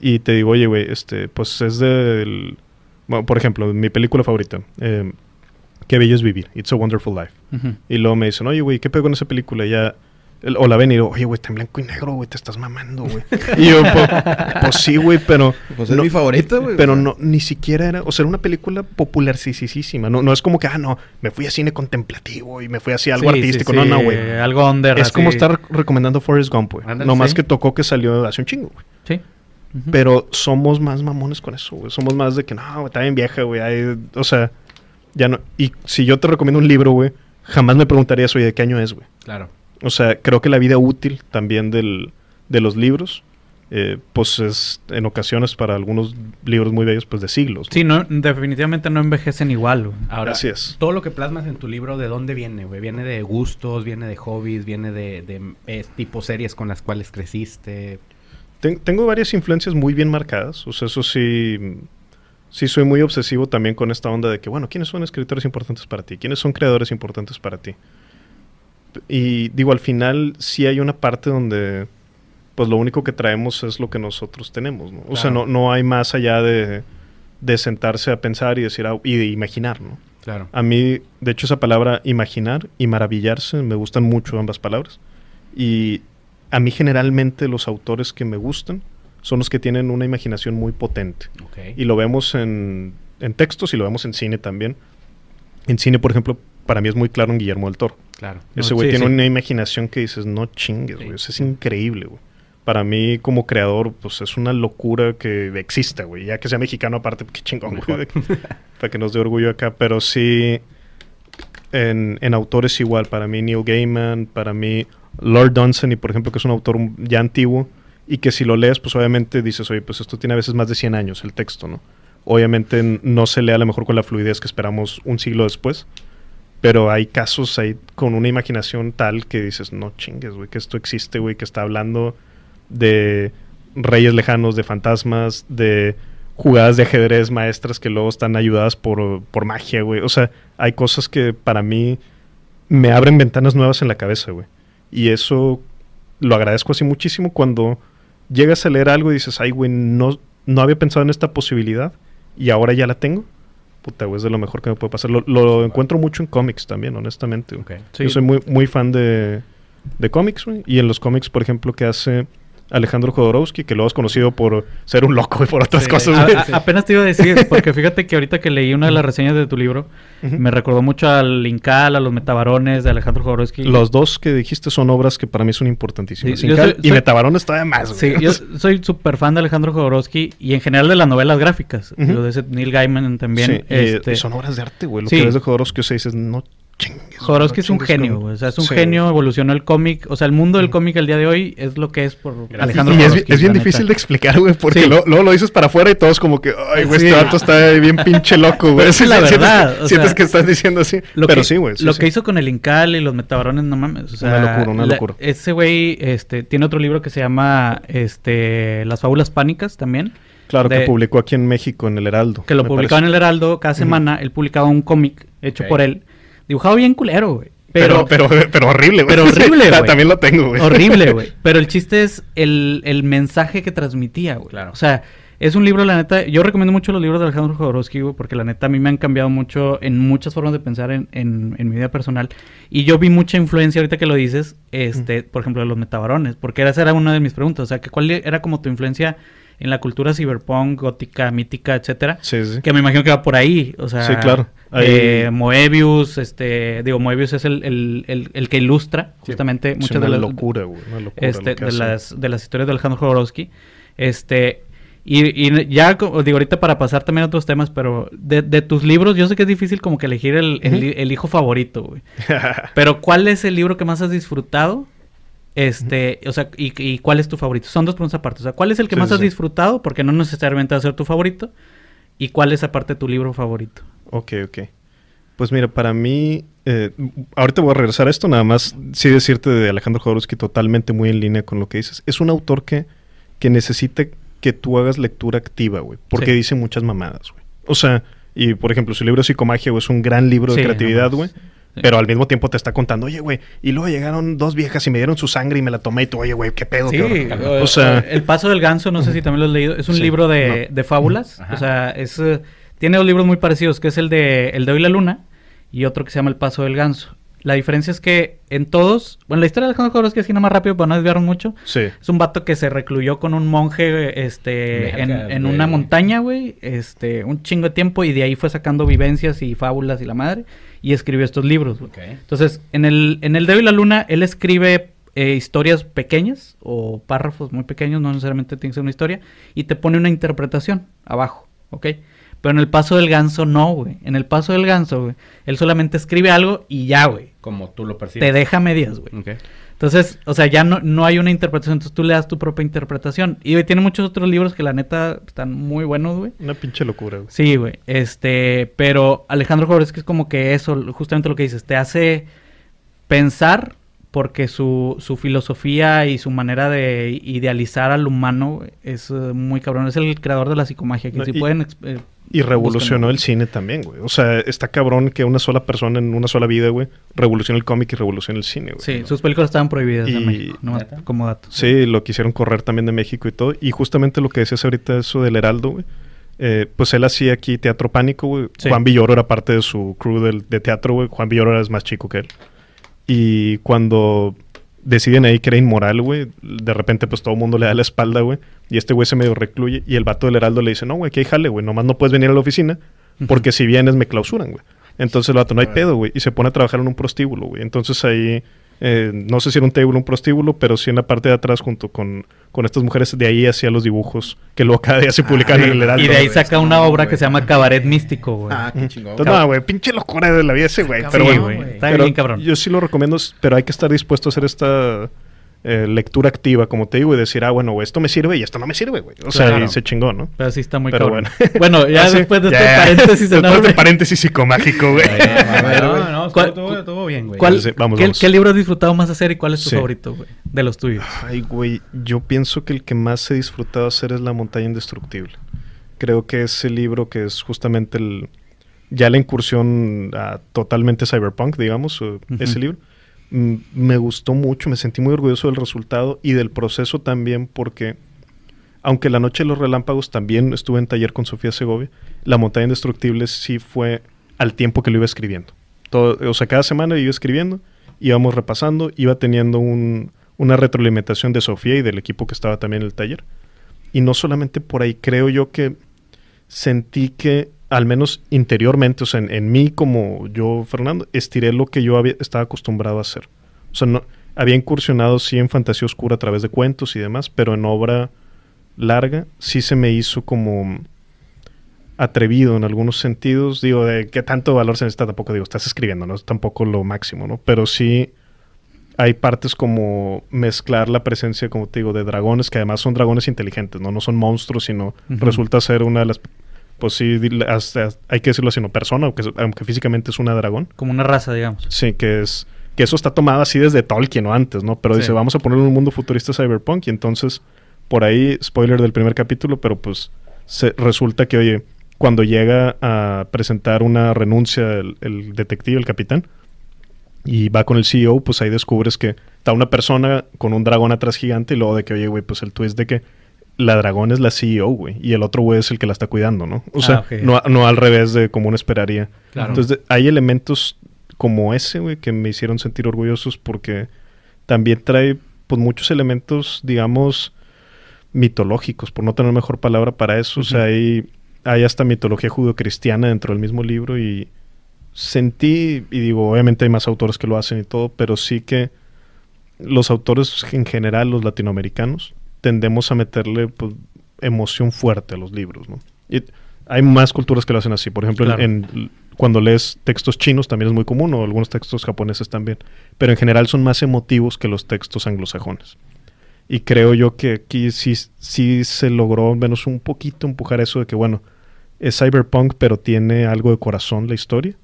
y te digo, oye, güey, este, pues es del... bueno, por ejemplo, mi película favorita, eh, Qué bello es vivir, It's a Wonderful Life. Y luego me dicen, oye, güey, ¿qué pego con esa película? Y ya, el- o la ven y digo, oye, güey, está en blanco y negro, güey, te estás mamando, güey. y yo, pues, pues sí, güey, pero... Pues es no- mi favorito, güey. Pero no, ni siquiera era, o sea, era una película popularísima. No, no es como que, ah, no, me fui a cine contemplativo y me fui así a algo Sí, artístico. sí, no, no, güey. Algo under. Es como estar recomendando Forrest Gump, güey. Nomás sí. que tocó que salió hace un chingo, güey. Sí. Pero somos más mamones con eso, güey. Somos más de que, no, güey, está bien vieja, güey. O sea, ya no. Y si yo te recomiendo un libro, güey, jamás me preguntarías, oye, ¿de qué año es, güey? Claro. O sea, creo que la vida útil también del, de los libros, eh, pues es en ocasiones para algunos libros muy bellos, pues de siglos. ¿no? Sí, no, definitivamente no envejecen igual. güey. Ahora, Así es. todo lo que plasmas en tu libro, ¿de dónde viene, güey? ¿Viene de gustos, viene de hobbies, viene de, de eh, tipo series con las cuales creciste? Ten- tengo varias influencias muy bien marcadas. O sea, eso sí. Sí, soy muy obsesivo también con esta onda de que, bueno, ¿quiénes son escritores importantes para ti? ¿Quiénes son creadores importantes para ti? Y digo, al final sí hay una parte donde, pues lo único que traemos es lo que nosotros tenemos, ¿no? O sea, no, no hay más allá de, de sentarse a pensar y decir, ah, y de imaginar, ¿no? Claro. A mí, de hecho, esa palabra imaginar y maravillarse me gustan mucho ambas palabras. Y a mí generalmente los autores que me gustan son los que tienen una imaginación muy potente. Y lo vemos en, en textos y lo vemos en cine también. En cine, por ejemplo, para mí es muy claro en Guillermo del Toro. Claro. Ese No, güey sí, tiene sí. una imaginación que dices, no chingues, güey. Sí. Eso es increíble, güey. Para mí, como creador, pues es una locura que exista, güey. Ya que sea mexicano, aparte, qué chingón, güey. Para que nos dé orgullo acá. Pero sí, en, en autores igual. Para mí, Neil Gaiman. Para mí, Lord Dunsany, por ejemplo, que es un autor ya antiguo. Y que si lo lees, pues obviamente dices, oye, pues esto tiene a veces más de 100 años, el texto, ¿no? Obviamente no se lee a lo mejor con la fluidez que esperamos un siglo después. Pero hay casos ahí con una imaginación tal que dices, no chingues, güey, que esto existe, güey, que está hablando de reyes lejanos, de fantasmas, de jugadas de ajedrez maestras que luego están ayudadas por, por magia, güey. O sea, hay cosas que para mí me abren ventanas nuevas en la cabeza, güey. Y eso lo agradezco así muchísimo cuando llegas a leer algo y dices, ay, güey, no, no había pensado en esta posibilidad y ahora ya la tengo. Puta, güey, es de lo mejor que me puede pasar. Lo, lo encuentro mucho en cómics también, honestamente. Sí. Yo soy muy, muy fan de, de cómics, güey. Y en los cómics, por ejemplo, que hace Alejandro Jodorowsky, que lo has conocido por ser un loco y por otras Sí. cosas, A- güey. a- apenas te iba a decir, porque fíjate que ahorita que leí una de las reseñas de tu libro, me recordó mucho al Incal, a los Metabarones de Alejandro Jodorowsky. Los dos que dijiste son obras que para mí son importantísimas. Sí, Incal soy- y soy- Metabarones todavía más, Sí, güey. yo soy súper fan de Alejandro Jodorowsky y en general de las novelas gráficas. Digo, de ese Neil Gaiman también. Sí, y, este, y son obras de arte, güey. Lo que ves de Jodorowsky, o sea, dices, no. Jodorowsky es un genio, güey. O sea, es un Sí. genio, evolucionó el cómic. O sea, el mundo del cómic al día de hoy es lo que es por Gracias. Alejandro y es, Jodorowsky. es bien difícil neta. de explicar, güey, porque Sí. lo- luego lo dices para afuera y todos como que, ay, güey, Sí. este vato está bien pinche loco, güey. Pero es la Sientes- verdad, Sientes, o sientes sea, que estás diciendo así. Lo Pero que, sí, güey. sí, lo sí. que hizo con el Incal y los Metabarones, no mames. O sea, Una locura, una la- locura. Ese güey este, tiene otro libro que se llama este, Las Fábulas Pánicas también. Claro, que de- publicó aquí en México, en El Heraldo. Que lo publicaba en el Heraldo cada semana. Él publicaba un cómic hecho por él. Dibujado bien culero, güey. Pero, Pero, pero, pero horrible, güey. pero horrible, güey. También lo tengo, güey. horrible, güey. Pero el chiste es el, el mensaje que transmitía, güey. Claro. O sea, es un libro, la neta. Yo recomiendo mucho los libros de Alejandro Jodorowsky, güey, porque la neta a mí me han cambiado mucho en muchas formas de pensar en, en, en mi vida personal. Y yo vi mucha influencia ahorita que lo dices, este, por ejemplo, de los metabarones, porque esa era una de mis preguntas. O sea, que ¿cuál era como tu influencia en la cultura cyberpunk, gótica, mítica, etcétera? Sí, sí. Que me imagino que va por ahí, o sea... Sí, claro. Ahí- eh, Moebius, este... Digo, Moebius es el, el, el, el que ilustra justamente Es muchas de las... locura, güey. Una locura. este, lo de, hace. las, de las historias de Alejandro Jodorowsky. Este... Y, y ya, digo, ahorita para pasar también a otros temas, pero de, de tus libros, yo sé que es difícil como que elegir el, el, el hijo favorito, güey. Pero ¿cuál es el libro que más has disfrutado? Este, o sea, y, y cuál es tu favorito? Son dos preguntas aparte. O sea, ¿cuál es el que Sí, más sí, has sí. disfrutado? Porque no necesariamente va a ser tu favorito. ¿Y cuál es aparte tu libro favorito? Ok, ok. Pues mira, para mí, eh, ahorita voy a regresar a esto, nada más sí decirte de Alejandro Jodorowsky totalmente muy en línea con lo que dices. Es un autor que, que necesita que tú hagas lectura activa, güey, porque dice muchas mamadas, güey. O sea, y por ejemplo, su libro Psicomagia, güey, es un gran libro de creatividad, güey. Sí. Pero al mismo tiempo te está contando, oye, güey, y luego llegaron dos viejas y me dieron su sangre y me la tomé y tú, oye, güey, qué pedo, Sí, qué horror". o, O sea, El Paso del Ganso, no sé si también lo has leído. Es un Sí, libro de, no. de fábulas. Ajá. O sea, es eh, tiene dos libros muy parecidos, que es el de El de hoy la luna y otro que se llama El Paso del Ganso. La diferencia es que en todos... Bueno, la historia de Alejandro Jodorowsky así nada más rápido para no desviarnos mucho. sí. Es un vato que se recluyó con un monje este, en, en una montaña, güey, este, un chingo de tiempo y de ahí fue sacando vivencias y fábulas y la madre y escribió estos libros. güey. Ok. Entonces, en el, en el de hoy la luna, él escribe eh, historias pequeñas o párrafos muy pequeños, no necesariamente tiene que ser una historia, y te pone una interpretación abajo, ¿ok? Pero en el paso del ganso no, güey. En el paso del ganso, güey, él solamente escribe algo y ya, güey. Como tú lo percibes. Te deja medias, güey. Ok. Entonces, o sea, ya no, no hay una interpretación, entonces tú le das tu propia interpretación. Y tiene muchos otros libros que la neta están muy buenos, güey. Una pinche locura, güey. Sí, güey. Este, pero Alejandro Jodorowsky es como que eso, justamente lo que dices, te hace pensar porque su, su filosofía y su manera de idealizar al humano es eh, muy cabrón. Es el creador de la psicomagia, que No, si y- pueden... eh, Y revolucionó búsquenlo. el cine también, güey. O sea, está cabrón que una sola persona en una sola vida, güey, revolucione el cómic y revolucione el cine, güey. Sí, sus películas estaban prohibidas Y- en México, como dato. Sí, lo quisieron correr también de México y todo. Y justamente lo que decías ahorita, eso del Heraldo, güey. eh, pues él hacía aquí Teatro Pánico, güey. Sí. Juan Villoro era parte de su crew del- de teatro, güey. Juan Villoro era más chico que él. Y cuando deciden ahí que era inmoral, güey, de repente pues todo el mundo le da la espalda, güey. Y este güey se medio recluye. Y el vato del Heraldo le dice, no, güey, que hay jale, güey. Nomás no puedes venir a la oficina porque si vienes me clausuran, güey. Entonces el vato, no hay pedo, güey. Y se pone a trabajar en un prostíbulo, güey. Entonces ahí, eh, no sé si era un table o un prostíbulo, pero sí en la parte de atrás junto con, con estas mujeres, de ahí hacía los dibujos que luego cada día se publican en el Heraldo. Y de ahí saca una obra que se llama Cabaret Místico, güey. Ah, qué chingón. Entonces, no, güey, pinche locura de la vida ese, güey. Pero sí, bueno, güey. Está pero bien cabrón. Yo sí lo recomiendo, pero hay que estar dispuesto a hacer esta eh, lectura activa, como te digo, y decir, ah, bueno, güey, esto me sirve y esto no me sirve, güey. O sea, y se chingó, ¿no? Pero sí está muy Pero cabrón. bueno. Bueno, ya Ah, después de este ya. paréntesis Después enorme. de paréntesis psicomágico, güey. No, no, ¿Cuál- estuvo, estuvo- estuvo bien, güey. ¿Cuál- Sí, vamos, qué, vamos. qué libro has disfrutado más hacer y cuál es tu Sí. favorito, güey? De los tuyos. Ay, güey, yo pienso que el que más he disfrutado hacer es La montaña indestructible. Creo que ese libro que es justamente el ya la incursión a totalmente cyberpunk, digamos, ese libro. Me gustó mucho, me sentí muy orgulloso del resultado y del proceso también porque aunque La Noche de los Relámpagos también estuve en taller con Sofía Segovia, La Montaña Indestructible sí fue al tiempo que lo iba escribiendo. Todo, o sea, cada semana iba escribiendo, íbamos repasando, iba teniendo un, una retroalimentación de Sofía y del equipo que estaba también en el taller. Y no solamente por ahí, creo yo que sentí que, al menos interiormente, o sea, en, en mí como yo, Fernando, estiré lo que yo había, estaba acostumbrado a hacer. O sea, no, había incursionado sí en fantasía oscura a través de cuentos y demás, pero en obra larga sí se me hizo como atrevido en algunos sentidos. Digo, de qué tanto valor se necesita tampoco, digo, estás escribiendo, no es tampoco lo máximo, ¿no? Pero sí hay partes como mezclar la presencia, como te digo, de dragones, que además son dragones inteligentes, ¿no? No son monstruos, sino resulta ser una de las, pues sí, hasta- hay que decirlo así, no persona, aunque, aunque físicamente es una dragón. Como una raza, digamos. Sí, que es que eso está tomado así desde Tolkien o antes, ¿no? Pero Sí. dice, vamos a ponerlo en un mundo futurista cyberpunk y entonces por ahí spoiler del primer capítulo, pero pues se, resulta que oye, cuando llega a presentar una renuncia el, el detective, el capitán, y va con el CEO, pues ahí descubres que está una persona con un dragón atrás gigante y luego de que, oye, güey, pues el twist de que la dragón es la CEO, güey, y el otro güey es el que la está cuidando, ¿no? O Ah, sea, no, no al revés de como uno esperaría. Claro. Entonces, hay elementos como ese, güey, que me hicieron sentir orgullosos porque también trae, pues, muchos elementos, digamos, mitológicos, por no tener mejor palabra para eso. O sea, hay, hay hasta mitología judio-cristiana dentro del mismo libro y sentí, y digo, obviamente hay más autores que lo hacen y todo, pero sí que los autores en general, los latinoamericanos, tendemos a meterle pues, emoción fuerte a los libros, ¿no? Y hay más culturas que lo hacen así. Por ejemplo, en- cuando lees textos chinos también es muy común, o algunos textos japoneses también. Pero en general son más emotivos que los textos anglosajones. Y creo yo que aquí sí, sí se logró al menos un poquito empujar eso de que, bueno, es cyberpunk, pero tiene algo de corazón la historia.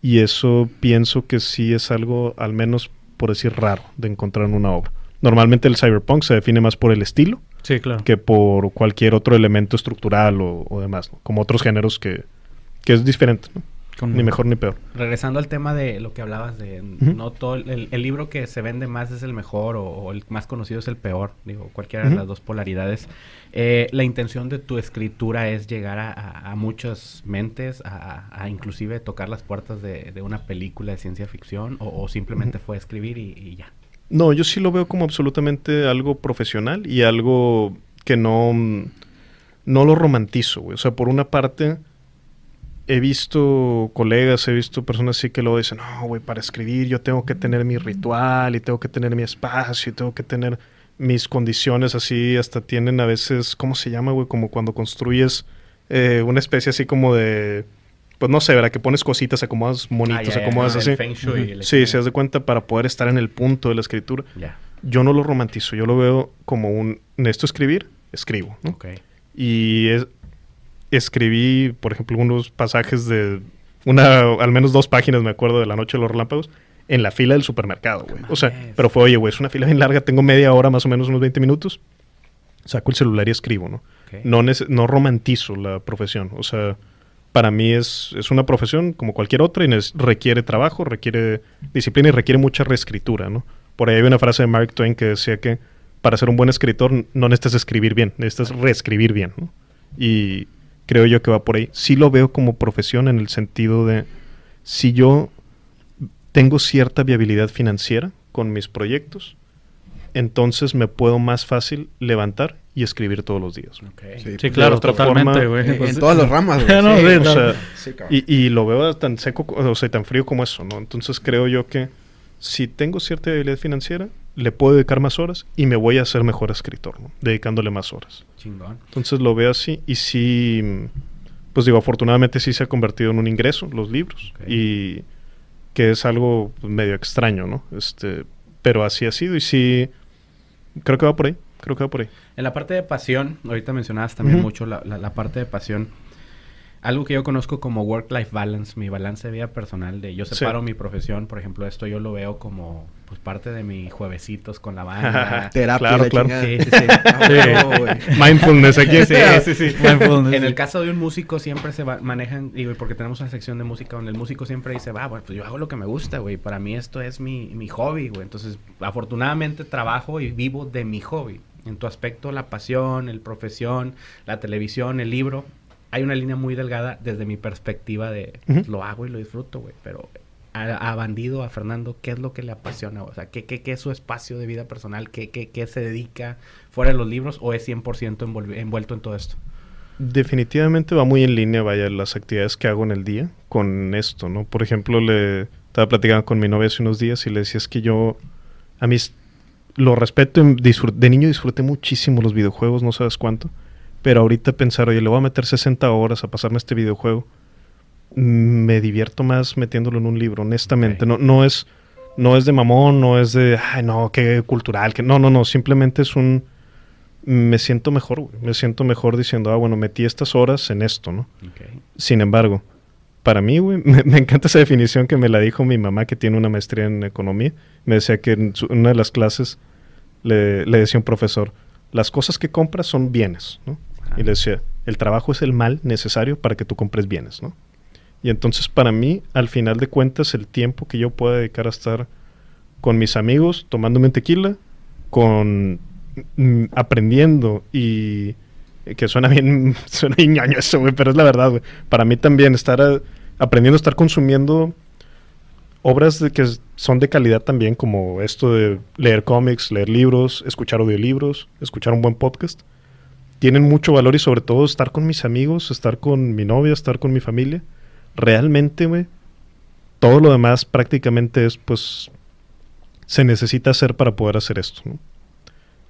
Y eso pienso que sí es algo, al menos por decir, raro de encontrar en una obra. Normalmente el cyberpunk se define más por el estilo Sí, claro. que por cualquier otro elemento estructural o, o demás, ¿no? como otros géneros que, que es diferente, ¿no? Con- ni mejor ni peor. Regresando al tema de lo que hablabas de no todo el, el libro que se vende más es el mejor o, o el más conocido es el peor, digo, cualquiera de las dos polaridades. Eh, la intención de tu escritura es llegar a, a- a muchas mentes, a, a inclusive tocar las puertas de, de una película de ciencia ficción o, o simplemente fue escribir y, y ya. No, yo sí lo veo como absolutamente algo profesional y algo que no, no lo romantizo, güey. O sea, por una parte, he visto colegas, he visto personas así que luego dicen, no, güey, para escribir yo tengo que tener mi ritual y tengo que tener mi espacio y tengo que tener mis condiciones así, hasta tienen a veces, ¿cómo se llama, güey? Como cuando construyes eh, una especie así como de, pues no sé, ¿verdad? Que pones cositas, acomodas monitos, Ah, ya, acomodas el así. feng shui, Ujú. el- Sí, se das de cuenta para poder estar en el punto de la escritura. Yo no lo romantizo, yo lo veo como un, necesito escribir, escribo, ¿no? ok. Y es- escribí, por ejemplo, unos pasajes de una, al menos dos páginas, me acuerdo, de La Noche de los Relámpagos, en la fila del supermercado, güey. O sea, mames. pero fue, oye, güey, es una fila bien larga, tengo media hora, más o menos unos 20 minutos. Saco el celular y escribo, ¿no? ok. No, no romantizo la profesión. O sea, para mí es, es una profesión como cualquier otra y requiere trabajo, requiere disciplina y requiere mucha reescritura, ¿no? Por ahí hay una frase de Mark Twain que decía que para ser un buen escritor no necesitas escribir bien, necesitas reescribir bien, ¿no? Y creo yo que va por ahí. Sí lo veo como profesión en el sentido de si yo tengo cierta viabilidad financiera con mis proyectos, entonces me puedo más fácil levantar y escribir todos los días. ¿no? ok. Sí, Sí, pues, claro, de otra totalmente, güey. En, Pues- en todas las ramas, güey. No, Sí, sí, o sea, sí, cabrón. Y, y lo veo tan seco, o sea, tan frío como eso, ¿no? Entonces creo yo que si tengo cierta viabilidad financiera, le puedo dedicar más horas y me voy a hacer mejor escritor, ¿no? Dedicándole más horas. Chingón. Entonces lo veo así y sí, pues digo, afortunadamente sí se ha convertido en un ingreso los libros y que es algo pues, medio extraño, ¿no? Este, pero así ha sido y sí, creo que va por ahí, creo que va por ahí. En la parte de pasión, ahorita mencionabas también mucho la, la- la parte de pasión. Algo que yo conozco como work-life balance, mi balance de vida personal, de yo Sí. separo mi profesión, por ejemplo, esto yo lo veo como pues parte de mi juevecitos con la banda. Terapia, Claro, la claro. Sí, sí, sí. Ah. Mindfulness aquí. Sí, sí, sí. Mindfulness. En el caso de un músico siempre se va- manejan, digo, y porque tenemos una sección de música donde el músico siempre dice, va, bueno, pues yo hago lo que me gusta, güey. Para mí esto es mi, mi hobby, güey. Entonces, afortunadamente trabajo y vivo de mi hobby. en tu aspecto, la pasión, el profesión, la televisión, el libro, hay una línea muy delgada desde mi perspectiva de lo hago y lo disfruto, güey. Pero a, a Bandido, a Fernando, ¿qué es lo que le apasiona? O sea, ¿qué, qué, qué es su espacio de vida personal? ¿Qué, qué, qué se dedica fuera de los libros o es 100% envolvi- envuelto en todo esto? Definitivamente va muy en línea, vaya, las actividades que hago en el día con esto, ¿no? Por ejemplo, le estaba platicando con mi novia hace unos días y le decía es que yo, a mí lo respeto, de niño disfruté muchísimo los videojuegos, no sabes cuánto, pero ahorita pensar, oye, le voy a meter 60 horas a pasarme este videojuego, mm, me divierto más metiéndolo en un libro, honestamente, no, no es... No es de mamón, no es de, ay, no, qué cultural, que no, no, no, simplemente es un, me siento mejor, güey. Me siento mejor diciendo, ah, bueno, metí estas horas en esto, ¿no? Sin embargo, para mí, güey, me, me encanta esa definición que me la dijo mi mamá, que tiene una maestría en economía. Me decía que en su- una de las clases le, le decía un profesor, las cosas que compras son bienes, ¿no? Y le decía, el trabajo es el mal necesario para que tú compres bienes, ¿no? Y entonces para mí, al final de cuentas, el tiempo que yo pueda dedicar a estar con mis amigos, tomándome un tequila, con mm, aprendiendo y eh, que suena bien, suena ñoño eso, pero es la verdad, güey. Para mí también estar eh, aprendiendo a estar consumiendo obras que son de calidad también, como esto de leer cómics, leer libros, escuchar audiolibros, escuchar un buen podcast. Tienen mucho valor y sobre todo estar con mis amigos, estar con mi novia, estar con mi familia. Realmente, güey, todo lo demás prácticamente es, pues, se necesita hacer para poder hacer esto, ¿no?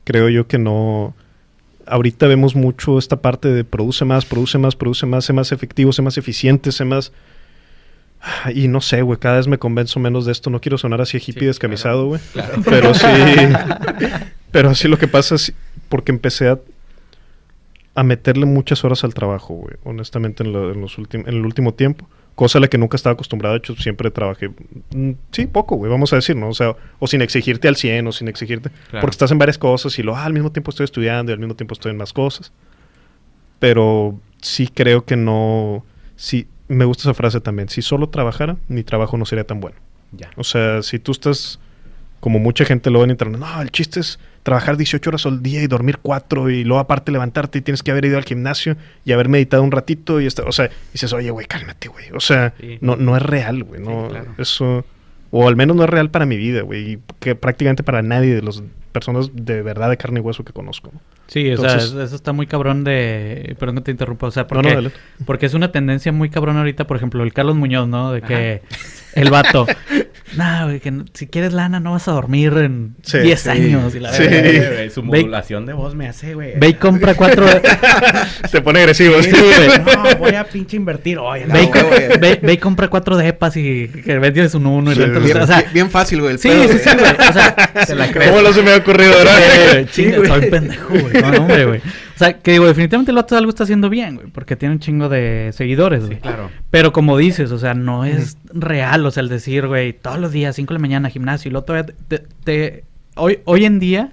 Creo yo que no... Ahorita vemos mucho esta parte de produce más, produce más, produce más, sé más efectivo, sé más eficiente, sé más... Ah, Y no sé, güey, cada vez me convenzo menos de esto. No quiero sonar así hippie Sí, descamisado, güey. Claro. Pero sí. pero sí lo que pasa es porque empecé a, a meterle muchas horas al trabajo, güey. Honestamente, en, lo- en los en el último tiempo. Cosa a la que nunca estaba acostumbrado. De hecho, siempre trabajé. mm, Sí, poco, güey. Vamos a decir, ¿no? O sea, o sin exigirte al 100 o sin exigirte. Claro. Porque estás en varias cosas y lo, ah, al mismo tiempo estoy estudiando y al mismo tiempo estoy en más cosas. Pero sí creo que no. Sí, me gusta esa frase también. Si solo trabajara, mi trabajo no sería tan bueno. Ya. O sea, si tú estás, como mucha gente lo ve en internet, no, el chiste es trabajar 18 horas al día y dormir 4 y luego aparte levantarte y tienes que haber ido al gimnasio y haber meditado un ratito y estar, o sea, dices, oye, güey, cálmate, güey. O sea, Sí. no, no es real, güey. No, Sí, claro. Eso, o al menos no es real para mi vida, güey. Que prácticamente para nadie de las personas de verdad de carne y hueso que conozco. ¿no? Sí, o sea, eso está muy cabrón de... Perdón que te interrumpa, o sea, porque, no, porque es una tendencia muy cabrón ahorita, por ejemplo, el Carlos Muñoz, ¿no? De que el vato, nah, güey, que no- si quieres lana no vas a dormir en Sí, 10 sí. años. Y la Sí. verga. Güey, Su Ve- modulación de voz me hace, güey. Ve y compra cuatro... Se pone agresivo. Sí, güey. No, voy a pinche invertir hoy. Ve y, güey, güey. ve- ve y compra cuatro depas y que vendes un uno y Sí, rentas- Bien, o sea, bien fácil, güey. el sí, pedo, sí, sí, güey. O sea, Se la crees. ¿Cómo no se me ha ocurrido ahora? Eh, chinga, soy pendejo, güey. No, no, hombre, güey. O sea, que digo, definitivamente el vato algo está haciendo bien, güey. Porque tiene un chingo de seguidores, Sí, güey. claro. Pero como dices, o sea, no es real, o sea, el decir, güey, todos los días, 5 de la mañana, gimnasio, y luego todavía te, te- te- hoy, hoy en día,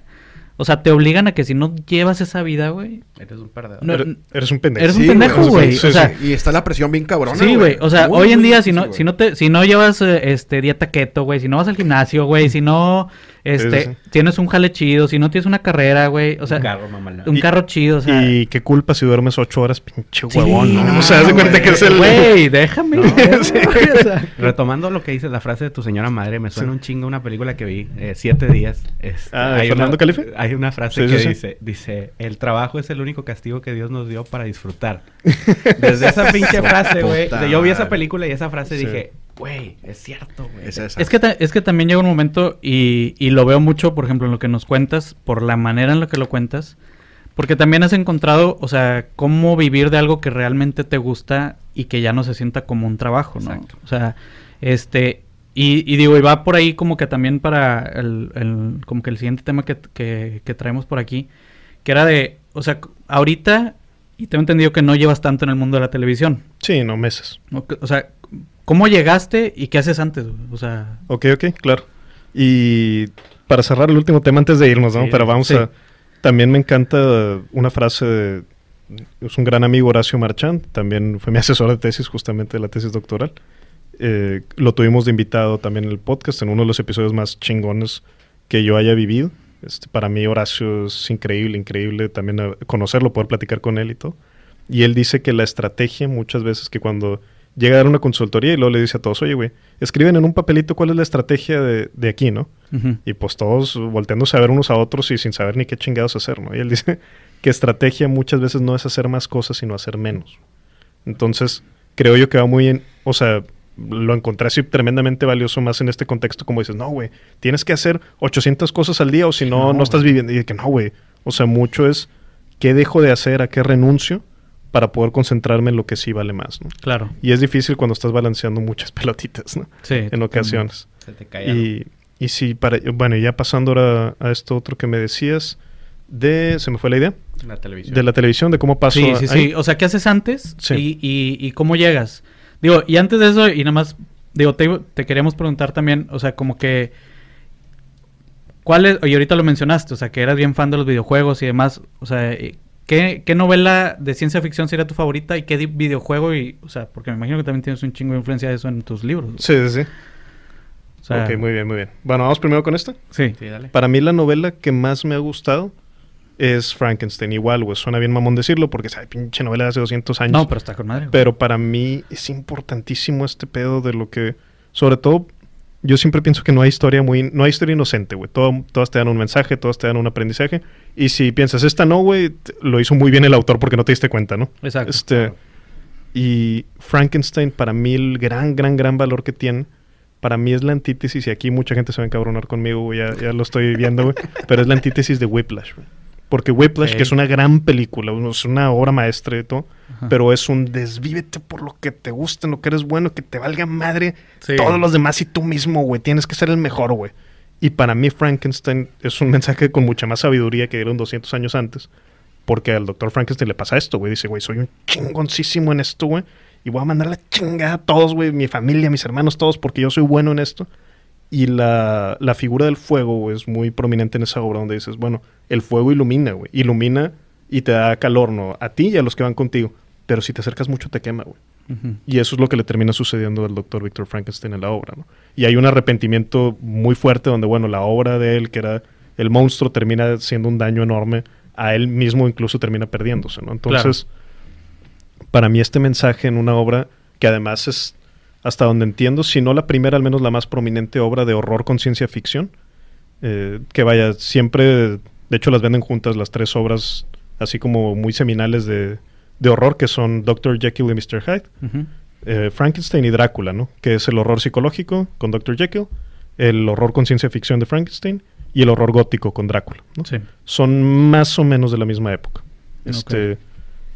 o sea, te obligan a que si no llevas esa vida, güey, Eres un perdedor. No, Eres, eres un pendejo. eres un Sí, pendejo, güey, sí, o sea, sí. Y está la presión bien cabrona, Sí, güey. O sea, hoy en día, si no, si no te, si no llevas este dieta keto, güey, si no vas al gimnasio, güey, si no este, Sí, sí, tienes un jale chido, si no tienes una carrera, güey, o sea, un carro, mamalón. un Y- carro chido, o sea. y qué culpa si duermes ocho horas, pinche Sí, huevón. ¿no? no, o sea, haz de cuenta que es el. Güey, déjame. No, Sí, o sea, Retomando lo que dice la frase de tu señora madre, me suena un chingo una película que vi, eh, Siete Días. Este, Ah, ¿de hay Fernando una, Calife? Hay una frase Sí, que sí, sí. dice, dice, el trabajo es el único castigo que Dios nos dio para disfrutar. Desde esa pinche frase, güey, yo vi esa película y esa frase Sí. dije, güey, es cierto, güey. Es que, es que también llega un momento y, y lo veo mucho, por ejemplo, en lo que nos cuentas, por la manera en la que lo cuentas, porque también has encontrado, o sea, cómo vivir de algo que realmente te gusta y que ya no se sienta como un trabajo, ¿no? Exacto. O sea, este, y, y digo, y va por ahí como que también para el, el- como que el siguiente tema que, que, que traemos por aquí, que era de, o sea, ahorita, y tengo entendido que no llevas tanto en el mundo de la televisión, Sí, no, meses. O sea, ¿cómo llegaste y qué haces antes? O sea... Ok, ok, claro. Y para cerrar el último tema antes de irnos, ¿no? Sí, Pero vamos sí. a... También me encanta una frase de... Es un gran amigo Horacio Marchand, también fue mi asesor de tesis justamente de la tesis doctoral. Eh, lo tuvimos de invitado también en el podcast, en uno de los episodios más chingones que yo haya vivido. Este, para mí Horacio es increíble, increíble también eh, conocerlo, poder platicar con él y todo. Y él dice que la estrategia muchas veces que cuando llega a dar una consultoría y luego le dice a todos, oye, güey, escriben en un papelito cuál es la estrategia de, de aquí, ¿no? Y pues todos volteándose a ver unos a otros y sin saber ni qué chingados hacer, ¿no? Y él dice que estrategia muchas veces no es hacer más cosas, sino hacer menos. Entonces, creo yo que va muy bien, o sea, lo encontré así tremendamente valioso más en este contexto, como dices, no, güey, tienes que hacer 800 cosas al día o si no, No, no, estás viviendo. Y de que no, güey, o sea, mucho es qué dejo de hacer, a qué renuncio para poder concentrarme en lo que sí vale más, ¿no? Claro. Y es difícil cuando estás balanceando muchas pelotitas, ¿no? Sí. En ocasiones. Se te cae algo. Y, y sí, para, bueno, ya pasando ahora a esto otro que me decías, de, se me fue la idea, la televisión. de la televisión, de cómo paso Sí, sí, ahí. sí. O sea, ¿qué haces antes? Sí. Y, y, y cómo llegas. Digo, y antes de eso, y nada más, digo, te, te queríamos preguntar también, o sea, como que. ¿Cuál es? Y ahorita lo mencionaste, o sea, que eras bien fan de los videojuegos y demás. O sea, eh, ¿qué, qué novela de ciencia ficción sería tu favorita y qué videojuego? Y, o sea, porque me imagino que también tienes un chingo de influencia de eso en tus libros. Sí, sí, sí. O sea, ok, muy bien, muy bien. Bueno, vamos primero con esta. Sí. Sí, dale. Para mí la novela que más me ha gustado es Frankenstein. Igual, güey, suena bien mamón decirlo porque es pinche novela de hace 200 años. No, pero está con madre. güey. Pero para mí es importantísimo este pedo de lo que, sobre todo, yo siempre pienso que no hay historia muy, no hay historia inocente, güey. Todo- todas te dan un mensaje, todas te dan un aprendizaje. Y si piensas, esta no, güey, lo hizo muy bien el autor porque no te diste cuenta, ¿no? Exacto. Este, y Frankenstein, para mí, el gran, gran, gran valor que tiene, para mí es la antítesis, y aquí mucha gente se va a encabronar conmigo, güey, ya, ya lo estoy viendo, güey, pero es la antítesis de Whiplash, güey. Porque Whiplash, que es una gran película, es una obra maestra y todo, Ajá. pero es un desvívete por lo que te gusta, en lo que eres bueno, que te valga madre Sí. todos los demás y tú mismo, güey. Tienes que ser el mejor, güey. Y para mí Frankenstein es un mensaje con mucha más sabiduría que dieron 200 años antes. Porque al doctor Frankenstein le pasa esto, güey. Dice, güey, soy un chingoncísimo en esto, güey. Y voy a mandar la chingada a todos, güey. Mi familia, mis hermanos, todos, porque yo soy bueno en esto. Y la, la figura del fuego güey, es muy prominente en esa obra donde dices, bueno, el fuego ilumina, güey. Ilumina y te da calor, ¿no? A ti y a los que van contigo. Pero si te acercas mucho te quema, güey. Y eso es lo que le termina sucediendo al doctor Victor Frankenstein en la obra, ¿no? Y hay un arrepentimiento muy fuerte donde, bueno, la obra de él, que era el monstruo, termina siendo un daño enorme. A él mismo incluso termina perdiéndose, ¿no? Entonces, para mí este mensaje en una obra que además es, hasta donde entiendo, si no la primera, al menos la más prominente obra de horror con ciencia ficción, eh, que vaya, siempre, de hecho las venden juntas las tres obras, así como muy seminales de, de horror, que son Dr. Jekyll y Mr. Hyde, eh, Frankenstein y Drácula, ¿no? Que es el horror psicológico con Dr. Jekyll, el horror con ciencia ficción de Frankenstein y el horror gótico con Drácula, ¿no? Sí. Son más o menos de la misma época. Este,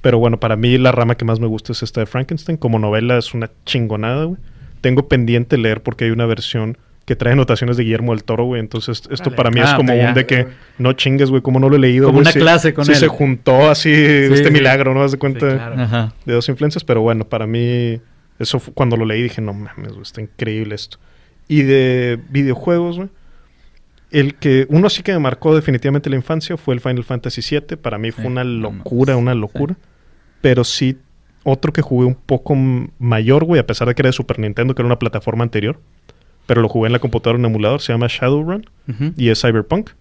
Pero bueno, para mí la rama que más me gusta es esta de Frankenstein. Como novela es una chingonada, güey. Tengo pendiente leer porque hay una versión que trae anotaciones de Guillermo del Toro, güey. Entonces, esto Vale. para mí es Ah, como un ya. de que no chingues, güey, como no lo he leído. Como güey, una sí- clase con sí él. se juntó así este sí. milagro, ¿no? Haz de cuenta Sí, claro. Ajá. de dos influencias, pero bueno, para mí, eso fu- cuando lo leí dije, no mames, güey, está increíble esto. Y de videojuegos, güey, el que uno sí que me marcó definitivamente la infancia fue el Final Fantasy VII. Para mí fue Sí, una locura, una locura. Pero sí, otro que jugué un poco mayor, güey, a pesar de que era de Super Nintendo, que era una plataforma anterior. Pero lo jugué en la computadora en emulador, se llama Shadowrun Ujú. y es Cyberpunk.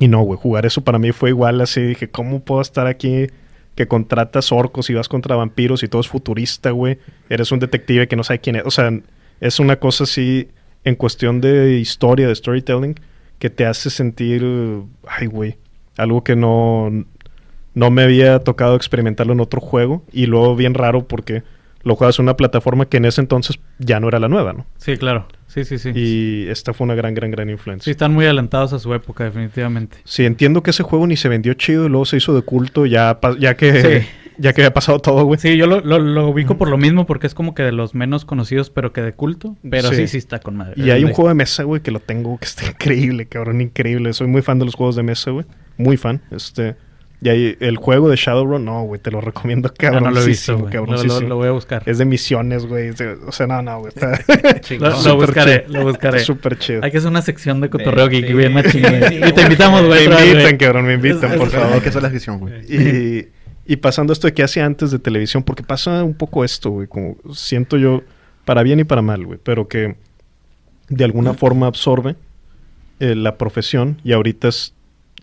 Y no, güey, jugar eso para mí fue igual así. Dije, ¿cómo puedo estar aquí que contratas orcos y vas contra vampiros y todo es futurista, güey? Eres un detective que no sabe quién es. O sea, es una cosa así en cuestión de historia, de storytelling, que te hace sentir, ay, güey, algo que no, no me había tocado experimentarlo en otro juego. Y luego bien raro porque lo juegas en una plataforma que en ese entonces ya no era la nueva, ¿no? Sí, claro. Sí, sí, sí. Y esta fue una gran, gran, gran Sí, influencia. están muy adelantados a su época, definitivamente. Sí, entiendo que ese juego ni se vendió chido y luego se hizo de culto ya, ya que Sí. ya que había pasado todo, güey. Sí, yo lo, lo, lo ubico por lo mismo, porque es como que de los menos conocidos, pero que de culto. Pero sí, Sí. sí, está con madre. Y hay un juego de mesa, güey, que lo tengo, que está increíble, cabrón, increíble. Soy muy fan de los juegos de mesa, güey. Muy fan. Este, y ahí el juego de Shadowrun, no, güey, te lo recomiendo, cabrón. no lo he visto, güey. cabrón. Lo, lo- lo voy a buscar. Es de misiones, güey. O sea, no, no, güey. Está Lo, lo buscaré, chido. lo buscaré. súper chido. Hay que hacer una sección de cotorreo Sí, geek sí. bien machín. Sí, y te invitamos, Me güey. vez, invitan, cabrón, me invitan, Es- por es- favor. Hay que hacer la gestión, güey. Y, y pasando esto de que hacía antes de televisión, porque pasa un poco esto, güey, como siento yo, para bien y para mal, güey, pero que de alguna forma absorbe eh, la profesión y ahorita es,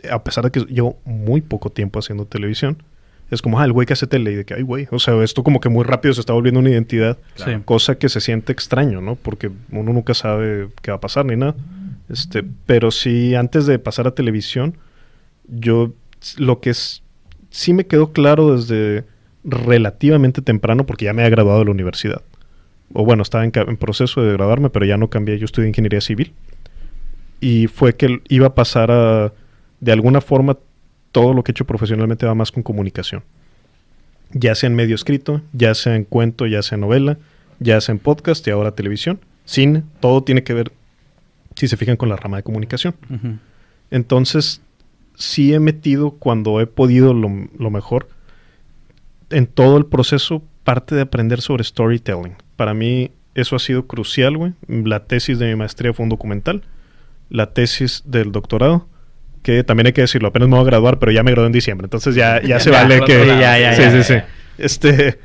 a pesar de que llevo muy poco tiempo haciendo televisión, es como, ah, el güey que hace tele y de que, ay, güey, o sea, esto como que muy rápido se está volviendo una identidad, Sí. cosa que se siente extraño, ¿no? Porque uno nunca sabe qué va a pasar ni nada. Este, pero sí, antes de pasar a televisión, yo lo que es, sí me quedó claro desde relativamente temprano, porque ya me había graduado de la universidad. O bueno, estaba en, en proceso de graduarme, pero ya no cambié, yo estudié ingeniería civil. Y fue que iba a pasar a, de alguna forma, todo lo que he hecho profesionalmente va más con comunicación. Ya sea en medio escrito, ya sea en cuento, ya sea en novela, ya sea en podcast y ahora televisión, cine, todo tiene que ver, si se fijan, con la rama de comunicación. Entonces, sí he metido cuando he podido lo, lo mejor en todo el proceso parte de aprender sobre storytelling. Para mí eso ha sido crucial, güey. La tesis de mi maestría fue un documental. La tesis del doctorado, que también hay que decirlo, apenas me voy a graduar, pero ya me gradué en diciembre. Entonces ya, ya se vale que... ya, ya, sí, ya, sí, ya, sí. Este,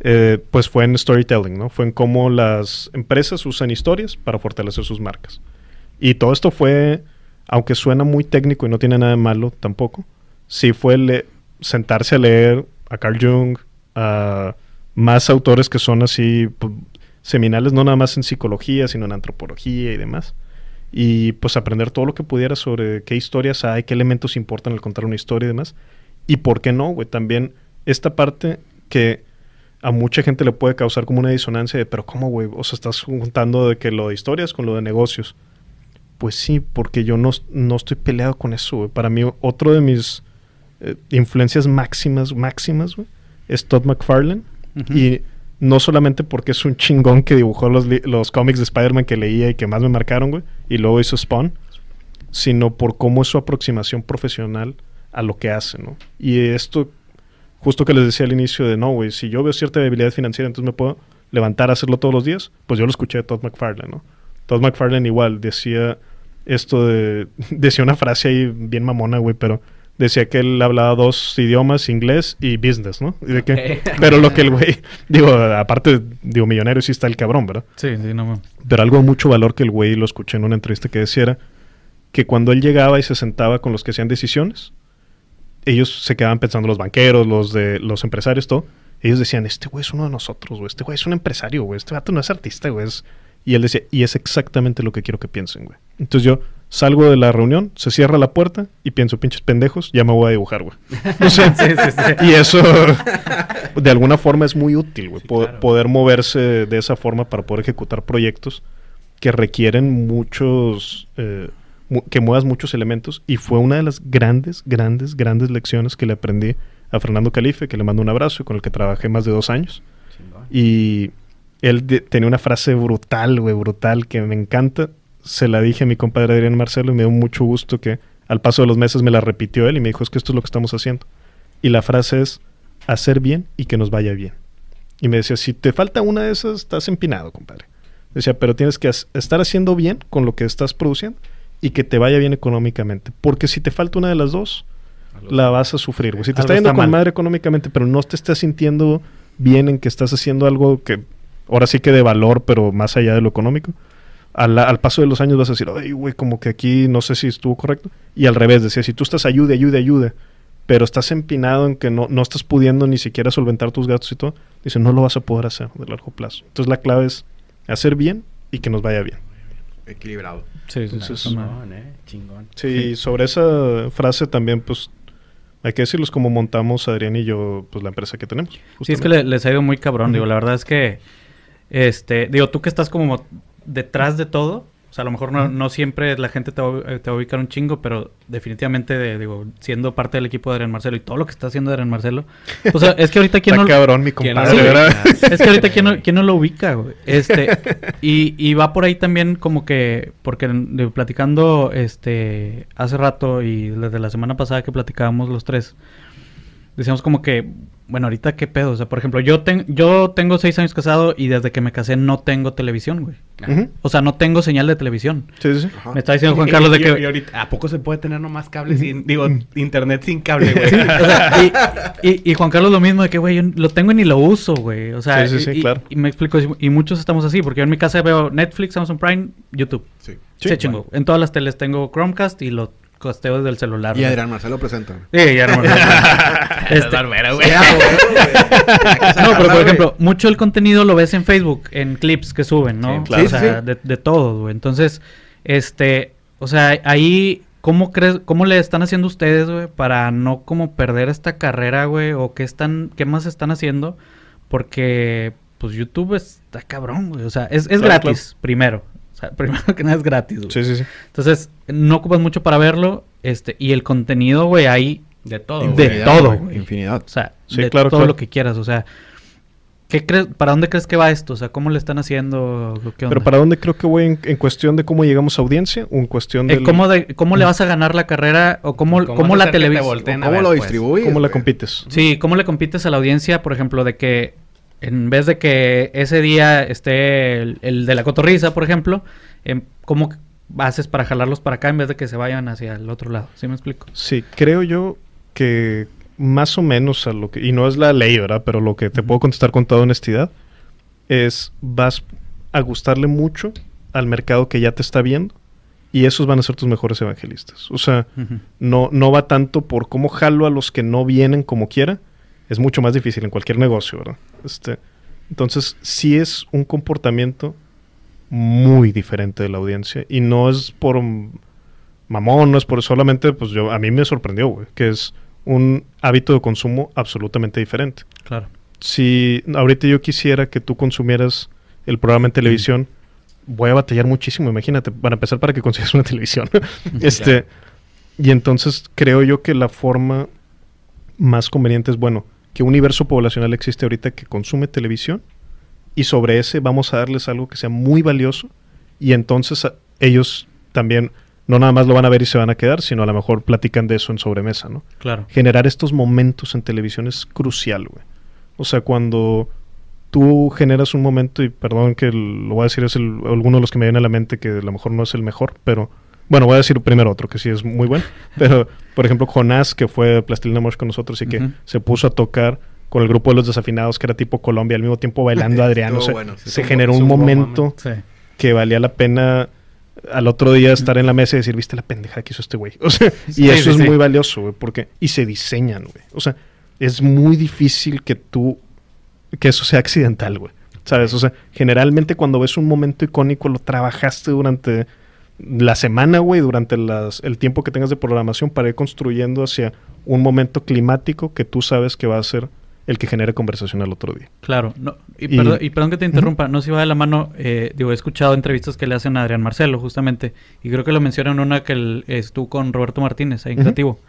eh, pues fue en storytelling, ¿no? Fue en cómo las empresas usan historias para fortalecer sus marcas. Y todo esto fue, aunque suena muy técnico y no tiene nada de malo tampoco, sí fue sentarse a leer a Carl Jung, a más autores que son así pu- seminales, no nada más en psicología, sino en antropología y demás. Y pues aprender todo lo que pudiera sobre qué historias hay, qué elementos importan al contar una historia y demás. Y por qué no, güey, también esta parte que a mucha gente le puede causar como una disonancia de, pero ¿cómo, güey? O sea, estás juntando de que lo de historias con lo de negocios. Pues sí, porque yo no, no estoy peleado con eso, güey. Para mí, otro de mis eh, influencias máximas, máximas, güey, es Todd McFarlane. Y no solamente porque es un chingón que dibujó los, los cómics de Spider-Man que leía y que más me marcaron, güey, y luego hizo Spawn, sino por cómo es su aproximación profesional a lo que hace, ¿no? Y esto, justo que les decía al inicio de, no, güey, si yo veo cierta debilidad financiera, entonces me puedo levantar a hacerlo todos los días, pues yo lo escuché de Todd McFarlane, ¿no? Todd McFarlane igual decía esto de, decía una frase ahí bien mamona, güey, pero decía que él hablaba dos idiomas, inglés y business, ¿no? Y de que, pero lo que el güey, digo, aparte, digo, millonario sí está el cabrón, ¿verdad? Sí, sí, no. mames. Pero algo de mucho valor que el güey lo escuché en una entrevista que decía era que cuando él llegaba y se sentaba con los que hacían decisiones, ellos se quedaban pensando, los banqueros, los de los empresarios, todo, ellos decían, este güey es uno de nosotros, güey, este güey es un empresario, güey, este vato no es artista, güey. es-". Y él decía, y es exactamente lo que quiero que piensen, güey. Entonces yo salgo de la reunión, se cierra la puerta y pienso, pinches pendejos, ya me voy a dibujar, güey. O sea, Sí, sí, sí. y eso, de alguna forma, es muy útil, güey. Sí, po- claro. Poder moverse de esa forma para poder ejecutar proyectos que requieren muchos, eh, mu- que muevas muchos elementos. Y fue una de las grandes, grandes, grandes lecciones que le aprendí a Fernando Calife, que le mando un abrazo y con el que trabajé más de dos años. Y él tenía una frase brutal, güey, brutal, que me encanta. Se la dije a mi compadre Adrián Marcelo y me dio mucho gusto que al paso de los meses me la repitió él y me dijo, es que esto es lo que estamos haciendo. Y la frase es, hacer bien y que nos vaya bien. Y me decía, si te falta una de esas, estás empinado, compadre. Decía, pero tienes que estar haciendo bien con lo que estás produciendo y que te vaya bien económicamente. Porque si te falta una de las dos, la vas a sufrir. güey. Si te Algo está yendo está con mal. madre económicamente, pero no te estás sintiendo bien en que estás haciendo algo que ahora sí que de valor, pero más allá de lo económico, al, al paso de los años vas a decir, ay, güey, como que aquí no sé si estuvo correcto. Y al revés, decía, si tú estás ayude, ayude, ayude, pero estás empinado en que no, no estás pudiendo ni siquiera solventar tus gastos y todo, dice, no lo vas a poder hacer de largo plazo. Entonces la clave es hacer bien y que nos vaya bien. Equilibrado. Sí, Entonces. Chingón, eh. Chingón. Sí, sobre esa frase también, pues, hay que decirlos como montamos Adrián y yo, pues, la empresa que tenemos. Sí, es que le- les ha ido muy cabrón. Digo, la verdad es que, este, digo, tú que estás como detrás de todo, o sea, a lo mejor no, no siempre la gente te va, a- te va a ubicar un chingo, pero definitivamente, de- digo, siendo parte del equipo de Adrián Marcelo y todo lo que está haciendo Adrián Marcelo, o sea, es que ahorita quién Está no... cabrón mi ¿Quién no compadre, lo ¿verdad? ubica? Es que ahorita quién no, quién no lo ubica, güey. Este, y, y va por ahí también como que, porque de- platicando este hace rato y desde la semana pasada que platicábamos los tres, decíamos como que, bueno, ahorita qué pedo. O sea, por ejemplo, yo, ten- yo tengo seis años casado y desde que me casé no tengo televisión, güey. Ujú. O sea, no tengo señal de televisión. Sí, sí, sí. Ajá. Me está diciendo Juan Carlos de que... y ahorita, ¿A poco se puede tener nomás cable sin... Digo, internet sin cable, güey? Sí, o sea, y, y- y Juan Carlos lo mismo de que, güey, yo lo tengo y ni lo uso, güey. O sea, Sí, sí, sí, claro. y me explico, y muchos estamos así, porque yo en mi casa veo Netflix, Amazon Prime, YouTube. Sí. Sí, Se chingó. En todas las teles tengo Chromecast y lo costeo desde el celular. Y. Adrián Marcelo presenta. Sí, no me Este... Barbera, güey. No, pero por ejemplo, mucho el contenido lo ves en Facebook, en clips que suben, ¿no? Sí, claro. O sea, Sí, sí, sí. De, de todo, güey. Entonces, este, o sea, ahí, ¿cómo crees, cómo le están haciendo ustedes, güey, para no como perder esta carrera, güey? O qué están, qué más están haciendo? Porque, pues, YouTube está cabrón, güey. O sea, es, es Claro, gratis, primero. Sea, primero que nada es gratis, güey. Sí, sí, sí. Entonces, no ocupas mucho para verlo, este, y el contenido, güey, ahí, De todo, De todo, güey. Infinidad. o sea, Sí, de claro, todo claro. lo que quieras, o sea, ¿qué crees, para dónde crees que va esto? O sea, ¿cómo le están haciendo? ¿Qué Pero? ¿para dónde creo que voy en, en cuestión de cómo llegamos a audiencia o en cuestión Eh, de ¿cómo, de- ¿Cómo le vas a ganar la carrera o cómo, ¿Cómo cómo la que te ¿Cómo ver, lo pues? distribuyes? cómo la compites? Sí, ¿cómo le compites a la audiencia, por ejemplo, de que en vez de que ese día esté el, el de la cotorriza, por ejemplo, em, ¿cómo haces para jalarlos para acá en vez de que se vayan hacia el otro lado? ¿Sí me explico? Sí, creo yo que más o menos a lo que, y no es la ley, ¿verdad? Pero lo que te puedo contestar con toda honestidad es vas a gustarle mucho al mercado que ya te está viendo y esos van a ser tus mejores evangelistas. O sea, no, no va tanto por cómo jalo a los que no vienen como quiera. Es mucho más difícil en cualquier negocio, ¿verdad? Este, entonces, sí es un comportamiento muy diferente de la audiencia. Y no es por mamón, no es por solamente, pues yo, a mí me sorprendió, güey, que es un hábito de consumo absolutamente diferente. Claro. Si ahorita yo quisiera que tú consumieras el programa en televisión, voy a batallar muchísimo, imagínate, para empezar para que consigas una televisión. este, y entonces creo yo que la forma más conveniente es, bueno, que universo poblacional existe ahorita que consume televisión y sobre ese vamos a darles algo que sea muy valioso y entonces a- ellos también no nada más lo van a ver y se van a quedar, sino a lo mejor platican de eso en sobremesa, ¿no? Claro. generar estos momentos en televisión es crucial, güey. O sea, cuando tú generas un momento, y perdón que lo voy a decir, es el- alguno de los que me viene a la mente que a lo mejor no es el mejor, pero bueno, voy a decir primero otro que sí es muy bueno. Pero, por ejemplo, Jonás, que fue de Plastilina Mosh con nosotros y que se puso a tocar con el grupo de los desafinados, que era tipo Colombia, al mismo tiempo bailando a Adrián. o Estuvo sea, bueno, sí, se estuvo- generó un momento Sí. que valía la pena al otro día estar en la mesa y decir, viste la pendeja que hizo este güey. O sea, Sí, y eso es muy valioso, güey, porque... Y se diseñan, güey. O sea, es muy difícil que tú... Que eso sea accidental, güey. ¿Sabes? O sea, generalmente cuando ves un momento icónico lo trabajaste durante la semana, güey, durante las, el tiempo que tengas de programación para ir construyendo hacia un momento climático que tú sabes que va a ser el que genere conversación al otro día. Claro, no, y, Y- perdón, y perdón que te interrumpa, no si va de la mano, eh, digo, he escuchado entrevistas que le hacen a Adrián Marcelo, justamente, y creo que lo mencionan una que él estuvo con Roberto Martínez, ahí en. Creativo,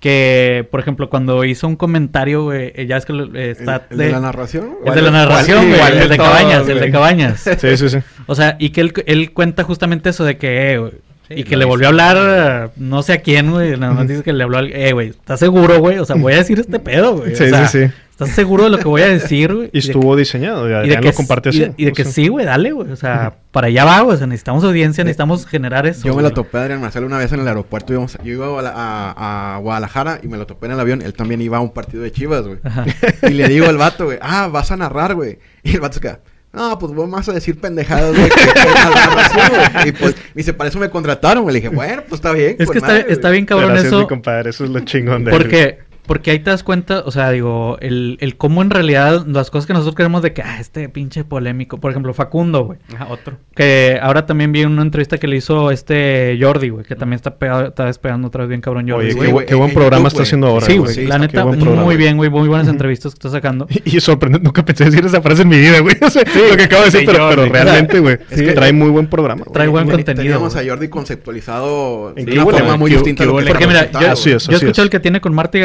que, por ejemplo, cuando hizo un comentario, güey, eh, ya es que lo- eh, está... ¿El, el de la narración? el de la narración, güey, ¿Cuál el de de todos, Cabañas, el de? Cabañas. Sí, sí, sí. O sea, y que él, él cuenta justamente eso de que, eh, güey, Sí, y que le volvió a hablar, no sé a quién, güey, nada más dice que le habló al, eh, güey, ¿estás seguro, güey? O sea, voy a decir este pedo, güey. Sí, o sea, sí, sí. ¿Estás seguro de lo que voy a decir, güey? Y de estuvo diseñado. Y y de que, lo comparte y así. de, y de que sea. sí, güey, dale, güey. O sea, para allá va, güey. O sea, necesitamos audiencia, necesitamos generar eso. Yo me lo topé a Adrián Marcelo una vez en el aeropuerto. íbamos- yo iba a, la- a- a Guadalajara y me lo topé en el avión. Él también iba a un partido de chivas, güey. Ajá. Y le digo al vato, güey, ah, vas a narrar, güey. Y el vato se queda, no, pues vos vas a decir pendejadas, güey. que- que la narración, güey". Y pues, y dice, para eso me contrataron, güey. Le dije, bueno, pues está bien. Es que está, madre, güey". está bien cabrón mi eso. compadre. Eso es lo chingón de él. Porque, ahí te das cuenta, o sea, digo, el, el cómo en realidad las cosas que nosotros queremos de que, ah, este pinche polémico. Por ejemplo, Facundo, güey. Ajá, otro. Que ahora también vi una entrevista que le hizo este Jordi, güey. Que también está pegado, está despegando otra vez bien cabrón Jordi. Oye, güey. qué, güey, qué buen en programa YouTube, está güey. haciendo ahora. Sí, güey. güey. sí, la neta, muy programa. bien, güey. Muy buenas entrevistas que está sacando. Y sorprendente, nunca pensé decir esa frase en mi vida, güey. O sea, lo que acabo de decir, sí, pero, pero realmente, güey, Es que- trae muy buen programa. güey. Trae buen Ten- contenido, Teníamos güey. a Jordi conceptualizado ¿En una forma güey? muy ¿Qué- distinta? Porque mira, yo, Así es, yo así escucho es. el que tiene con Marta y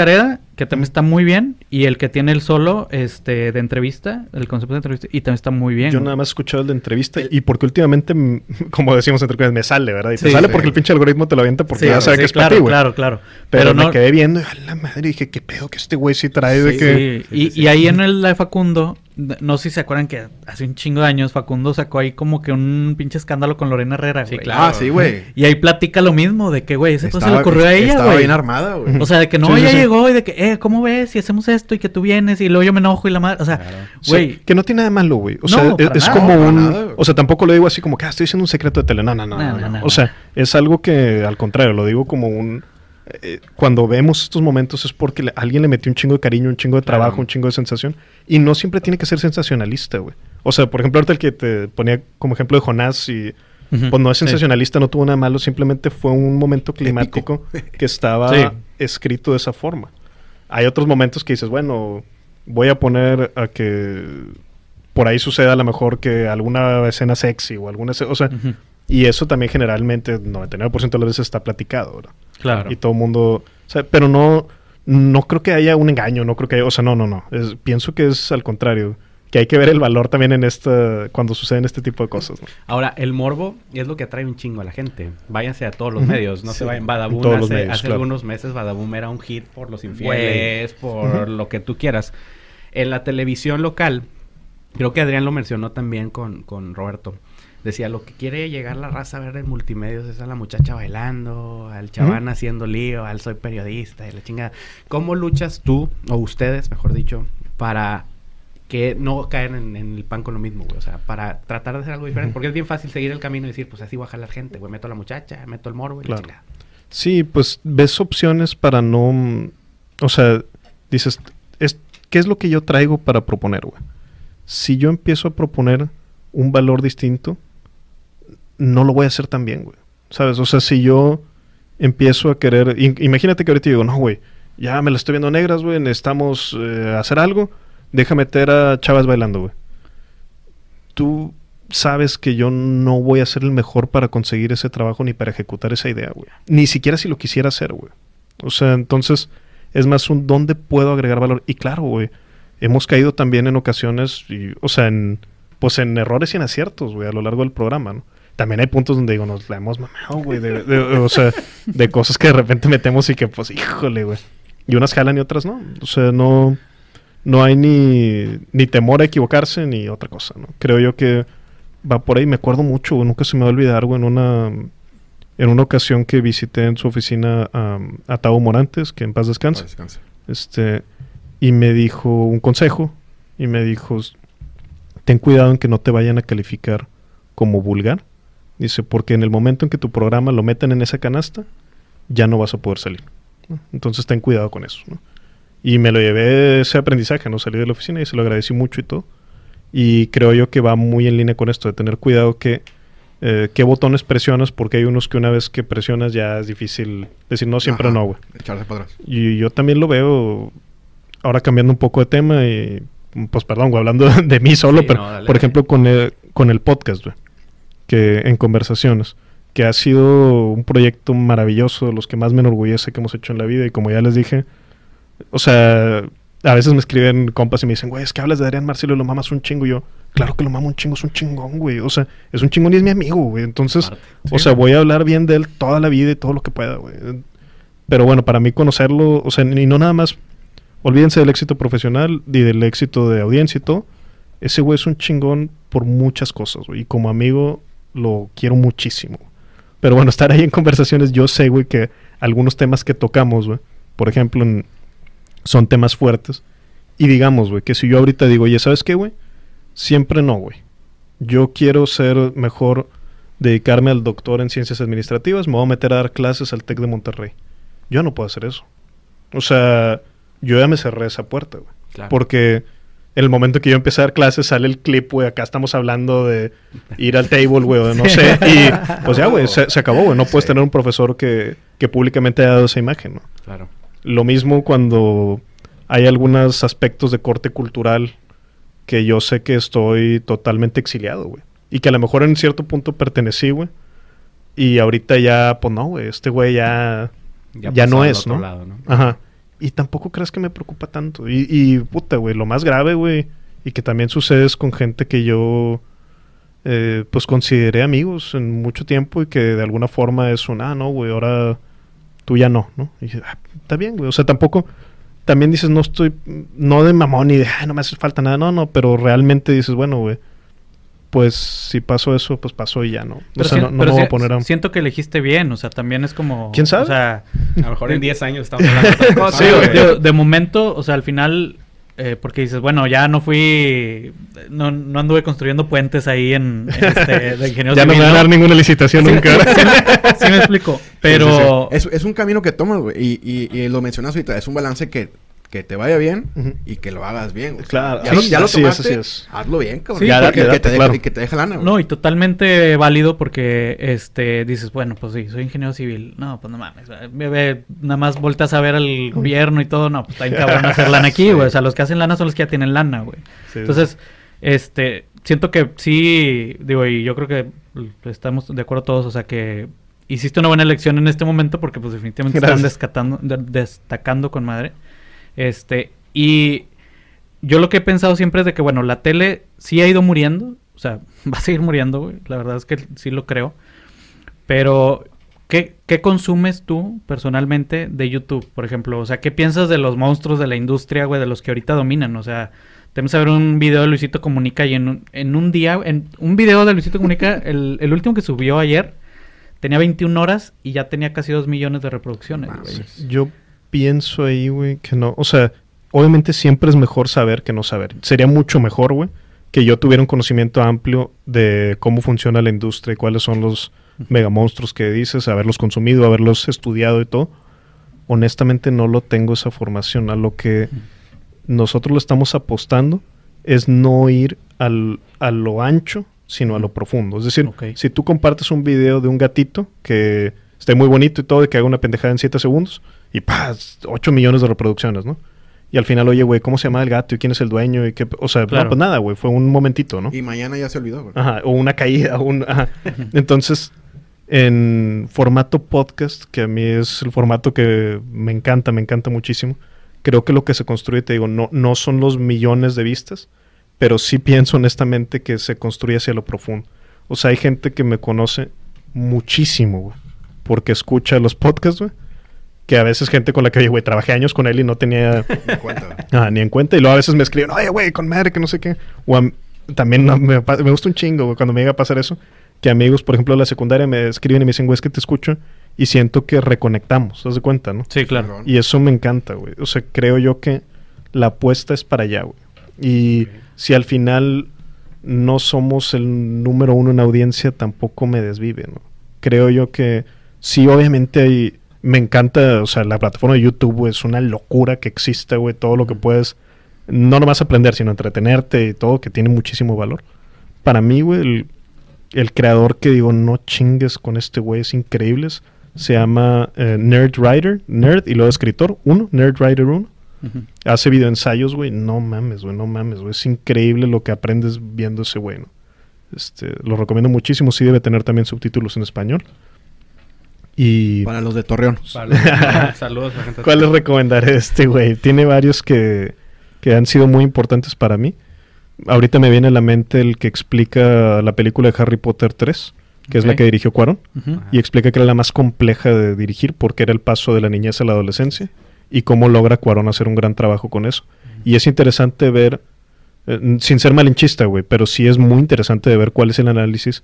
Que también está muy bien. Y el que tiene el solo este, de entrevista, el concepto de entrevista, y también está muy bien. Yo güey. nada más he escuchado el de entrevista y porque últimamente, mm, como decimos entre comillas, me sale, ¿verdad? Y te sale sí. porque el pinche algoritmo te lo avienta porque Sí, ya sabe que es claro, para ti, güey. Claro, claro. Pero, no, me quedé viendo y a la madre dije, ¿qué pedo que este güey sí trae de que... Y, y ahí en el de Facundo, no sé si se acuerdan que hace un chingo de años Facundo sacó ahí como que un pinche escándalo con Lorena Herrera, Sí, güey. claro. Ah, sí, güey. Y ahí platica lo mismo, de que, güey, ese pues se le Estaba- ocurrió a ella, Estaba güey. bien armada, güey. O sea, de que no, Sí, sí, ella sí. llegó y de que, eh, ¿cómo ves? Si hacemos esto y que tú vienes y luego yo me enojo y la madre, o sea, Claro. O sea, güey, que no tiene nada de malo, güey. O No, sea, es, para es nada, como para un... nada, o sea, tampoco lo digo así como que, ah, estoy diciendo un secreto de tele. No, no, no, No, no. no, no. no, o sea, es algo que, al contrario, lo digo como un... eh, cuando vemos estos momentos es porque le- alguien le metió un chingo de cariño, un chingo de Claro. trabajo, un chingo de sensación. Y no siempre tiene que ser sensacionalista, güey. O sea, por ejemplo, ahorita el que te ponía como ejemplo de Jonás y... Pues no es sí. sensacionalista, no tuvo nada malo, simplemente fue un momento climático que estaba Sí. escrito de esa forma. Hay otros momentos que dices, bueno, voy a poner a que por ahí suceda a lo mejor que alguna escena sexy o alguna... escena- O sea, y eso también generalmente, 99% de las veces está platicado, ¿verdad? Claro. Y todo el mundo... O sea, pero no, no creo que haya un engaño, no creo que haya... O sea, no, no, no. Es- pienso que es al contrario. Que hay que ver el valor también en esta... Cuando suceden este tipo de cosas, ¿no? Ahora, el morbo es lo que atrae un chingo a la gente. Váyanse a todos los medios, no Sí. se vayan. Los hace, medios, hace claro. algunos meses Badaboom era un hit por los infieles, por Ujú. lo que tú quieras. En la televisión local, creo que Adrián lo mencionó también con, con Roberto. Decía, lo que quiere llegar la raza a ver en multimedios es a la muchacha bailando, al chaván haciendo lío, al soy periodista y la chingada. ¿Cómo luchas tú, o ustedes, mejor dicho, para que no caer en, en el pan con lo mismo, güey? O sea, para tratar de hacer algo diferente. Porque es bien fácil seguir el camino y decir, pues así voy a jalar gente, güey. Meto a la muchacha, meto el morbo y la Claro. chingada. Sí, pues ves opciones para no... O sea, dices, es, ¿qué es lo que yo traigo para proponer, güey? Si yo empiezo a proponer un valor distinto, no lo voy a hacer tan bien, güey. ¿Sabes? O sea, si yo empiezo a querer... im- imagínate que ahorita digo, no, güey, ya me la estoy viendo negras, güey, necesitamos eh, hacer algo, deja meter a chavas bailando, güey. Tú sabes que yo no voy a ser el mejor para conseguir ese trabajo ni para ejecutar esa idea, güey. Ni siquiera si lo quisiera hacer, güey. O sea, entonces es más un dónde puedo agregar valor. Y claro, güey, hemos caído también en ocasiones, y, o sea, en, pues en errores y en aciertos, güey, a lo largo del programa, ¿no? También hay puntos donde digo, nos la hemos mamado, güey, de, de- o sea, de cosas que de repente metemos y que, pues, híjole, güey. Y unas jalan y otras no. O sea, no, no hay ni, ni temor a equivocarse ni otra cosa, ¿no? Creo yo que va por ahí. Me acuerdo mucho, güey, nunca se me va a olvidar, güey, en una, en una ocasión que visité en su oficina a, a Tavo Morantes, que en paz descanse, descansa. este, y me dijo un consejo, y me dijo, ten cuidado en que no te vayan a calificar como vulgar. Dice, porque en el momento en que tu programa lo metan en esa canasta, ya no vas a poder salir. ¿no? Entonces ten cuidado con eso. ¿no? Y me lo llevé ese aprendizaje, ¿no? Salí de la oficina y se lo agradecí mucho y todo. Y creo yo que va muy en línea con esto, de tener cuidado que eh, qué botones presionas, porque hay unos que una vez que presionas ya es difícil decir no, siempre Ajá, no, güey. Echarse para atrás. Y yo también lo veo, ahora cambiando un poco de tema, y pues perdón, güey, hablando de mí solo, Sí, pero no, por ejemplo con el, con el podcast, güey, que en conversaciones, que ha sido un proyecto maravilloso, de los que más me enorgullece que hemos hecho en la vida, y como ya les dije, o sea, a veces me escriben compas y me dicen, güey, es que hablas de Adrián Marcelo y lo mamas un chingo, y yo, claro que lo mamo un chingo, es un chingón, güey, o sea, es un chingón y es mi amigo, güey, entonces... O sea, voy a hablar bien de él toda la vida y todo lo que pueda, güey. Pero bueno, para mí conocerlo, o sea, y no nada más, olvídense del éxito profesional y del éxito de audiencia y todo. Ese güey es un chingón por muchas cosas, güey. Y como amigo lo quiero muchísimo. Pero bueno, estar ahí en conversaciones, yo sé, güey, que algunos temas que tocamos, güey, por ejemplo, en- son temas fuertes. Y digamos, güey, que si yo ahorita digo, oye, ¿sabes qué, güey? Siempre no, güey. Yo quiero ser mejor, dedicarme al doctor en ciencias administrativas, me voy a meter a dar clases al TEC de Monterrey. Yo no puedo hacer eso. O sea, yo ya me cerré esa puerta, güey. Claro. Porque en el momento que yo empecé a dar clases sale el clip, güey, acá estamos hablando de ir al table, güey, o de no sé. Y pues ya, güey, se, se acabó, güey. No puedes Sí. tener un profesor que, que públicamente haya dado esa imagen, ¿no? Claro. Lo mismo cuando hay algunos aspectos de corte cultural que yo sé que estoy totalmente exiliado, güey. Y que a lo mejor en cierto punto pertenecí, güey. Y ahorita ya, pues no, güey, este güey ya, ya, no es, otro ¿no? lado, ¿no? Ajá. Y tampoco crees que me preocupa tanto. Y, y puta, güey, lo más grave, güey, y que también sucede con gente que yo, eh, pues, consideré amigos en mucho tiempo y que de alguna forma es un, ah, no, güey, ahora tú ya no, ¿no? Y ah, está bien, güey. O sea, tampoco, también dices, no estoy, no de mamón ni de, ah, no me hace falta nada, no, no, pero realmente dices, bueno, güey, pues si pasó eso, pues pasó y ya, ¿no? Pero o sea, si- no, no pero me voy si- a poner a... Siento que elegiste bien, o sea, también es como... ¿Quién sabe? O sea, A lo mejor en 10 años estamos hablando de otra cosa, sí, de momento, o sea, al final, eh, porque dices, bueno, ya no fui, no, no anduve construyendo puentes ahí en, en este, de ingeniero Ya no me van a dar ninguna licitación Sí, nunca. sí, sí me explico, pero... Sí, sí, sí. Es, es un camino que tomas, güey. Y, y, y lo mencionas ahorita. Es un balance que, que te vaya bien y que lo hagas bien. güey. Claro, Ya, lo, ya lo así es, tomaste, así es. hazlo bien, cabrón. Sí, Ya que, date, te deje, claro. y que te deje lana, güey. No, y totalmente válido porque este dices, bueno, pues sí, soy ingeniero civil. No, pues no mames. nada más volteas a ver al gobierno y todo. No, pues está bien cabrón hacer lana aquí, güey. O sea, los que hacen lana son los que ya tienen lana, güey. Sí. Entonces, este, siento que sí, digo, y yo creo que estamos de acuerdo todos, o sea, que hiciste una buena elección en este momento porque pues definitivamente están Gracias. descatando, de- destacando con madre. Este, y yo lo que he pensado siempre es de que, bueno, la tele sí ha ido muriendo, o sea, va a seguir muriendo, güey. La verdad es que sí lo creo. Pero, ¿qué, qué consumes tú personalmente de YouTube, por ejemplo? O sea, ¿qué piensas de los monstruos de la industria, güey, de los que ahorita dominan? O sea, tenemos a ver un video de Luisito Comunica y en un, en un día, en un video de Luisito Comunica, el, el último que subió ayer, tenía 21 horas y ya tenía casi 2 millones de reproducciones, güey. Yo pienso ahí, güey, que no. O sea, obviamente siempre es mejor saber que no saber. Sería mucho mejor, güey, que yo tuviera un conocimiento amplio de cómo funciona la industria y cuáles son los mega monstruos que dices, haberlos consumido, haberlos estudiado y todo. Honestamente no lo tengo esa formación. A lo que nosotros lo estamos apostando es no ir al, a lo ancho, sino a lo profundo. Es decir, si tú compartes un video de un gatito que esté muy bonito y todo, y que haga una pendejada en 7 segundos, y ¡paz! 8 millones de reproducciones, ¿no? Y al final, oye, güey, ¿cómo se llama el gato? ¿Y quién es el dueño? ¿Y qué? O sea, Claro. no, pues nada, güey, fue un momentito, ¿no? Y mañana ya se olvidó, güey. Ajá, o una caída, un, ajá. Entonces, en formato podcast, que a mí es el formato que me encanta, me encanta muchísimo, creo que lo que se construye, te digo, no, no son los millones de vistas, pero sí pienso honestamente que se construye hacia lo profundo. O sea, hay gente que me conoce muchísimo, güey, porque escucha los podcasts, güey, que a veces gente con la que, oye, güey, trabajé años con él y no tenía Me cuenta. Ah, ni en cuenta. Y luego a veces me escriben, oye, güey, con madre, que no sé qué. O a- también no, me, me gusta un chingo, güey, cuando me llega a pasar eso. Que amigos, por ejemplo, de la secundaria me escriben y me dicen, güey, es que te escucho. Y siento que reconectamos, ¿te das cuenta, no? Sí, claro. Y eso me encanta, güey. O sea, creo yo que la apuesta es para allá, güey. Y si al final no somos el número uno en audiencia, tampoco me desvive, ¿no? Creo yo que sí, obviamente hay... Me encanta, o sea, la plataforma de YouTube, güey, es una locura que exista, güey. Todo lo que puedes, no nomás aprender, sino entretenerte y todo, que tiene muchísimo valor. Para mí, güey, el, el creador que digo, no chingues con este güey, es increíble. Se llama eh, Nerd Writer, Nerd y luego escritor, uno, Nerd Writer 1. Ujú. Hace videoensayos, güey. No mames, güey, no mames, güey. Es increíble lo que aprendes viendo ese güey, ¿no? Este, lo recomiendo muchísimo. Sí debe tener también subtítulos en español. Y... Para los de Torreón. Saludos, la gente. ¿Cuál les recomendaré este, güey? Tiene varios que, que han sido muy importantes para mí. Ahorita me viene a la mente el que explica la película de Harry Potter 3, que es la que dirigió. Ajá. Y explica que era la más compleja de dirigir porque era el paso de la niñez a la adolescencia y cómo logra Cuarón hacer un gran trabajo con eso. Y es interesante ver, eh, sin ser malinchista, güey, pero sí es muy interesante de ver cuál es el análisis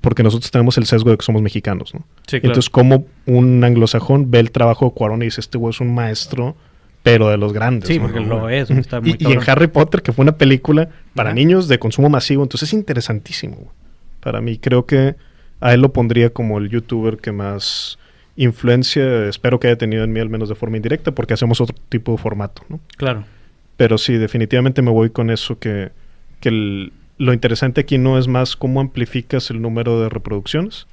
porque nosotros tenemos el sesgo de que somos mexicanos, ¿no? Sí, claro. Entonces, como un anglosajón ve el trabajo de Cuarón y dice, este güey es un maestro, pero de los grandes. Sí, ¿no? porque lo es, está muy y, y en. Harry Potter, que fue una película para Ajá. niños de consumo masivo, entonces es interesantísimo. güey. Para mí, creo que a él lo pondría como el youtuber que más influencia, espero que haya tenido en mí, al menos de forma indirecta, porque hacemos otro tipo de formato, ¿no? Claro. Pero sí, definitivamente me voy con eso que, que el- lo interesante aquí no es más cómo amplificas el número de reproducciones,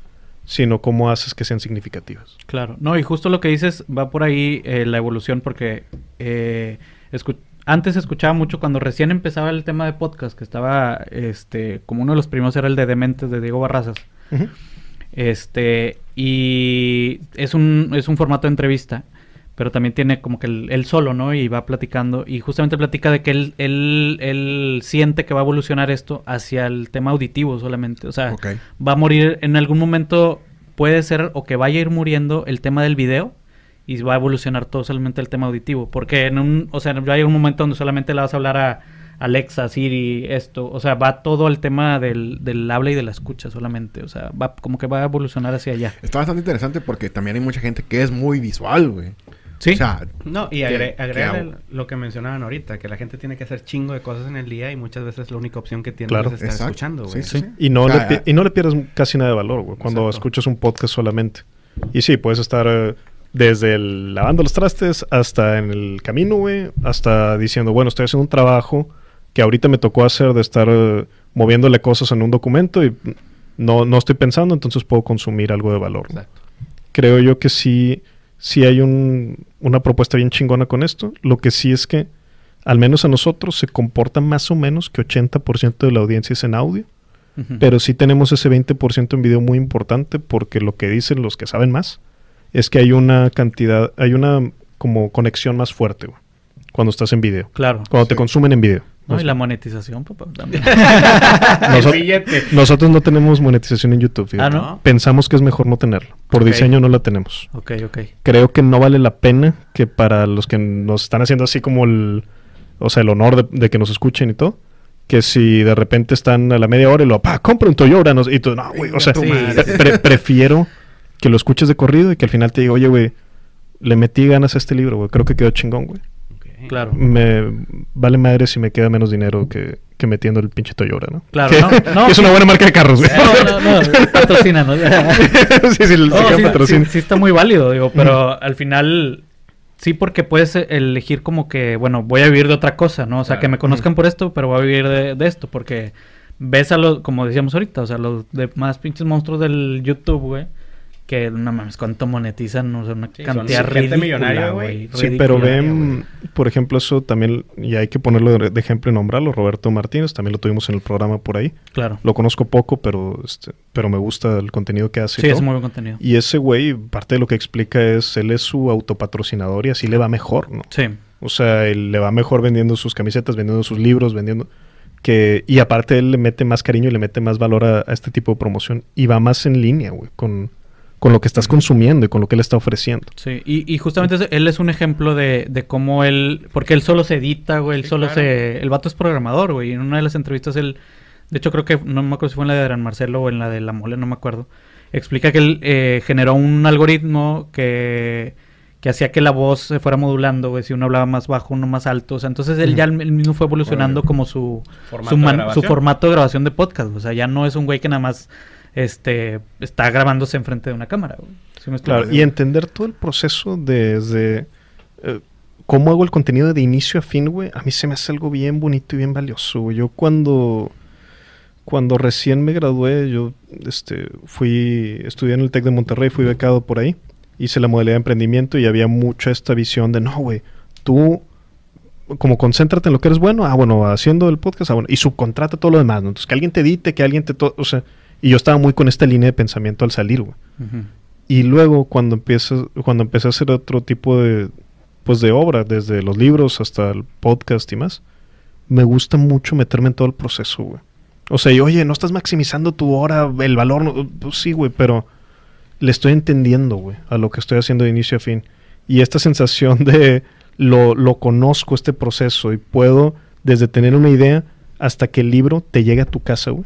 sino cómo haces que sean significativas. Claro, no, y justo lo que dices va por ahí eh, la evolución, porque eh, escu- antes escuchaba mucho cuando recién empezaba el tema de podcast, que estaba, este, como uno de los primeros era el de Dementes de Diego Barrazas, este, y es un, es un formato de entrevista, pero también tiene como que él solo, ¿no? Y va platicando, y justamente platica de que él, él, él siente que va a evolucionar esto hacia el tema auditivo solamente, o sea, va a morir en algún momento, puede ser o que vaya a ir muriendo el tema del video y va a evolucionar todo solamente el tema auditivo, porque en un, o sea, va a llegar un momento donde solamente le vas a hablar a Alexa, Siri, esto, o sea, va todo el tema del, del habla y de la escucha solamente, o sea, va como que va a evolucionar hacia allá. Está bastante interesante porque también hay mucha gente que es muy visual, güey. Sí. O sea, No, y ¿Qué- agre agregar lo que mencionaban ahorita, que la gente tiene que hacer chingo de cosas en el día y muchas veces la única opción que tiene Claro. es estar exacto. escuchando, Sí, güey. sí, Sí. Y no, O le, sea, y no le pierdes casi nada de valor, güey, cuando Exacto. escuchas un podcast solamente. Y sí, puedes estar eh, desde el lavando los trastes hasta en el camino, güey, hasta diciendo, bueno, estoy haciendo un trabajo que ahorita me tocó hacer de estar eh, moviéndole cosas en un documento y no, no estoy pensando, entonces puedo consumir algo de valor. Exacto. Creo yo que sí, sí hay un- una propuesta bien chingona con esto. Lo que sí es que, al menos a nosotros, se comporta más o menos que 80% de la audiencia es en audio. Pero sí tenemos ese 20% en video muy importante porque lo que dicen los que saben más es que hay una cantidad, hay una como conexión más fuerte güey, cuando estás en video, Claro. cuando te consumen en video. No, y la monetización, papá, también. Nosotros no tenemos monetización en YouTube. fíjate. Ah, ¿no? Pensamos que es mejor no tenerlo. Por diseño no la tenemos. ok, ok. Creo que no vale la pena que para los que nos están haciendo así como el, o sea, el honor de, de que nos escuchen y todo, que si de repente están a la media hora y lo, pa, compra un Toyota, no sé", y tú, no, güey, o sea, pre- prefiero que lo escuches de corrido y que al final te diga, oye, güey, le metí ganas a este libro, güey, creo que quedó chingón, güey. Claro. Me vale madre si me queda menos dinero que, que metiendo el pinche Toyota, ¿no? Claro, Que, no, no, que es una sí. buena marca de carros, güey. No, no, no, patrocínanos. sí, sí, el No, sí, patrocina. sí, sí está muy válido, digo, pero al final sí porque puedes eh, elegir como que, bueno, voy a vivir de otra cosa, ¿no? O sea, Claro. que me conozcan por esto, pero voy a vivir de, de esto, porque ves a los, como decíamos ahorita, o sea, los demás pinches monstruos del YouTube, güey, que no mames, cuánto monetizan, o sea, una Sí, cantidad ridícula, millonaria, güey. Sí, pero ven, por ejemplo, eso también, y hay que ponerlo de, ejemplo y nombrarlo, Roberto Martínez, también lo tuvimos en el programa por ahí. Claro. Lo conozco poco, pero este, pero me gusta el contenido que hace. Sí, es muy buen contenido. Y ese güey, parte de lo que explica es, él es su autopatrocinador y así le va mejor, ¿no? Sí. O sea, él le va mejor vendiendo sus camisetas, vendiendo sus libros, vendiendo... que Y aparte él le mete más cariño y le mete más valor a, a este tipo de promoción. Y va más en línea, güey, con, con lo que estás consumiendo y con lo que él está ofreciendo. Sí, y, y justamente él es un ejemplo de, de cómo él, porque él solo se edita, güey, él Sí, solo claro. se, el vato es programador, güey, y en una de las entrevistas él, de hecho creo que, no me acuerdo si fue en la de Gran Marcelo o en la de La Mole, no me acuerdo, explica que él eh, generó un algoritmo que, que hacía que la voz se fuera modulando, güey, si uno hablaba más bajo, uno más alto, o sea, entonces él ya él mismo fue evolucionando como su, Formato su, de man- grabación. su formato de grabación de podcast, o sea, ya no es un güey que nada más este está grabándose enfrente de una cámara. Claro, y entender todo el proceso desde eh, cómo hago el contenido de inicio a fin, güey, a mí se me hace algo bien bonito y bien valioso. güey. Yo cuando, cuando recién me gradué, yo este, fui, estudié en el TEC de Monterrey, fui becado por ahí, hice la modalidad de emprendimiento y había mucha esta visión de, no, güey, tú como concéntrate en lo que eres bueno, ah, bueno, haciendo el podcast, ah, bueno, y subcontrata todo lo demás, ¿no? Entonces, que alguien te edite, que alguien te... o sea, y yo estaba muy con esta línea de pensamiento al salir, güey. Y luego cuando empiezas, cuando empecé a hacer otro tipo de pues de obra, desde los libros hasta el podcast y más, me gusta mucho meterme en todo el proceso, güey. O sea, y, oye, no estás maximizando tu hora, el valor, no- pues sí, güey, pero le estoy entendiendo, güey, a lo que estoy haciendo de inicio a fin. Y esta sensación de lo, lo conozco, este proceso, y puedo, desde tener una idea hasta que el libro te llegue a tu casa, güey.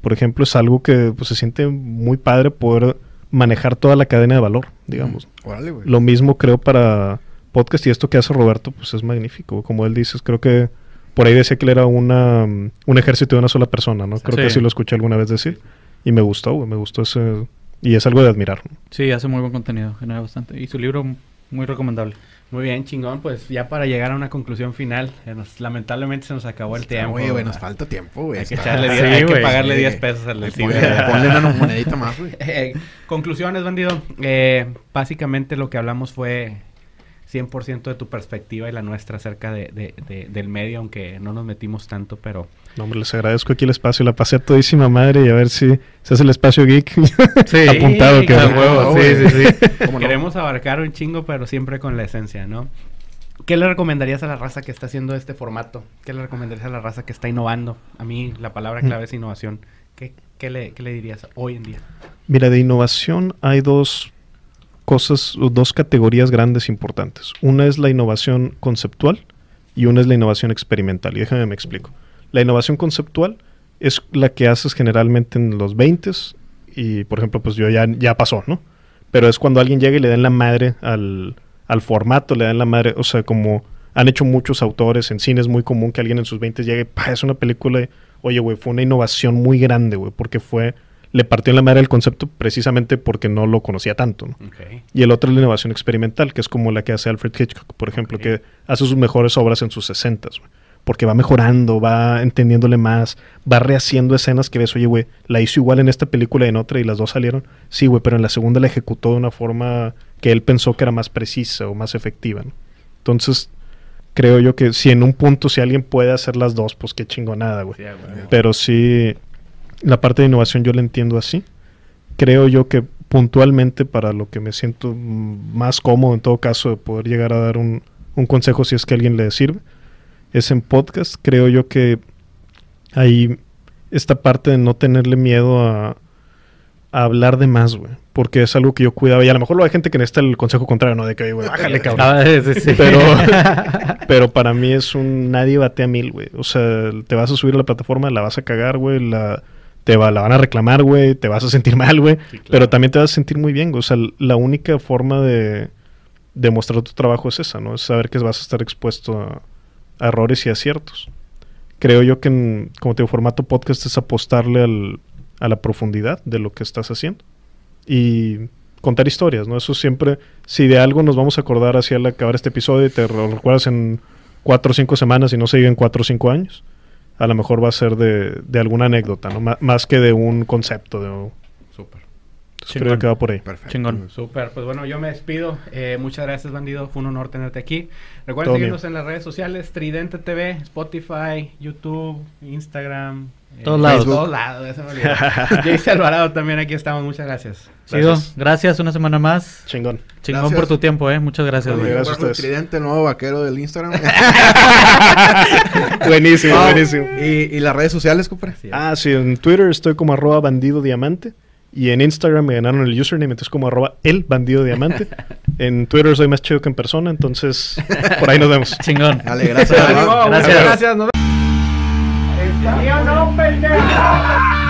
Por ejemplo, es algo que pues, se siente muy padre poder manejar toda la cadena de valor, digamos. Órale, güey. Lo mismo creo para podcast y esto que hace Roberto, pues es magnífico. Como él dice, creo que por ahí decía que él era una, mm, un ejército de una sola persona, ¿no? Creo Sí. que así lo escuché alguna vez decir. Y me gustó, güey, me gustó ese... Y es algo de admirar. ¿no? Sí, hace muy buen contenido, genera bastante. Y su libro muy recomendable. Muy bien, chingón. Pues ya para llegar a una conclusión final, nos- lamentablemente se nos acabó el tiempo. Oye, güey, nos falta tiempo, güey. Hay que, Está- echarle Sí, diez- hay que pagarle Sí. 10 pesos al Ponle, ciber. ponle una monedita más, güey. Eh, conclusiones, bandido. Eh, básicamente lo que hablamos fue 100% de tu perspectiva y la nuestra acerca de, de- de- del medio, aunque no nos metimos tanto, pero No, hombre, les agradezco aquí el espacio. La pasé a todísima madre y a ver si se hace el espacio geek. Sí, Apuntado, que huevo, sí, sí, sí. ¿Cómo no? queremos abarcar un chingo, pero siempre con la esencia, ¿no? ¿Qué le recomendarías a la raza que está haciendo este formato? ¿Qué le recomendarías a la raza que está innovando? A mí la palabra clave es innovación. ¿Qué, qué le, qué le dirías hoy en día? Mira, de innovación hay dos cosas, dos categorías grandes importantes. Una es la innovación conceptual y una es la innovación experimental. Y déjame me explico. La innovación conceptual es la que haces generalmente en los 20 y, por ejemplo, pues yo ya, ya pasó, ¿no? Pero es cuando alguien llega y le dan la madre al, al formato, le dan la madre, o sea, como han hecho muchos autores en cine, es muy común que alguien en sus 20 llegue, "Pa, es una película, y, oye, güey, fue una innovación muy grande, güey, porque fue, le partió en la madre el concepto precisamente porque no lo conocía tanto, ¿no? Y el otro es la innovación experimental, que es como la que hace Alfred Hitchcock, por ejemplo, que hace sus mejores obras en sus 60 porque va mejorando, va entendiéndole más, va rehaciendo escenas que ves, oye, güey, la hizo igual en esta película y en otra y las dos salieron. Sí, güey, pero en la segunda la ejecutó de una forma que él pensó que era más precisa o más efectiva. ¿no? Entonces, creo yo que si en un punto, si alguien puede hacer las dos, pues qué chingonada, güey. Sí. Pero sí, la parte de innovación yo la entiendo así. Creo yo que puntualmente para lo que me siento más cómodo en todo caso de poder llegar a dar un, un consejo si es que a alguien le sirve, es en podcast. Creo yo que hay esta parte de no tenerle miedo a, a hablar de más, güey. Porque es algo que yo cuidaba. Y a lo mejor lo hay gente que necesita el consejo contrario, ¿no? De que, güey, bájale, cabrón. Ah, sí, sí. Pero, pero para mí es un nadie bate a mil, güey. O sea, te vas a subir a la plataforma, la vas a cagar, güey. La, te va, la van a reclamar, güey. Te vas a sentir mal, güey. Sí, claro. Pero también te vas a sentir muy bien, güey. O sea, la única forma de, de mostrar tu trabajo es esa, ¿no? Es saber que vas a estar expuesto a, a errores y aciertos. Creo yo que, en, como te digo, formato podcast es apostarle al, a la profundidad de lo que estás haciendo. Y contar historias, ¿no? Eso siempre, si de algo nos vamos a acordar hacia al acabar este episodio y te lo recuerdas en cuatro o cinco semanas y no se en cuatro o cinco años, a lo mejor va a ser de, de alguna anécdota, ¿no? Má- más que de un concepto. De, Súper. creo que va por ahí. Perfecto. Chingón. Súper, pues bueno, yo me despido. Eh, muchas gracias, bandido. Fue un honor tenerte aquí. Recuerden Todo seguirnos mío. en las redes sociales: Tridente TV, Spotify, YouTube, Instagram. Todos lados. Facebook. Todos lados, ya se me olvidó. Jayce Alvarado también aquí estamos. Muchas gracias. Chido. Gracias. Gracias una semana más. Chingón. Chingón Gracias. por tu tiempo, eh. Muchas gracias, güey. gracias a ustedes. Tridente, el nuevo vaquero del Instagram. buenísimo, buenísimo. ¿Y, y las redes sociales, compadre? Ah, sí, en Twitter estoy como arroba bandido diamante. Y en Instagram me ganaron el username, entonces como arroba el bandido diamante. en Twitter soy más chido que en persona, entonces por ahí nos vemos. Chingón. Dale, gracias. Gracias. muchas gracias. nos vemos. ¿Sí o no, pendejo?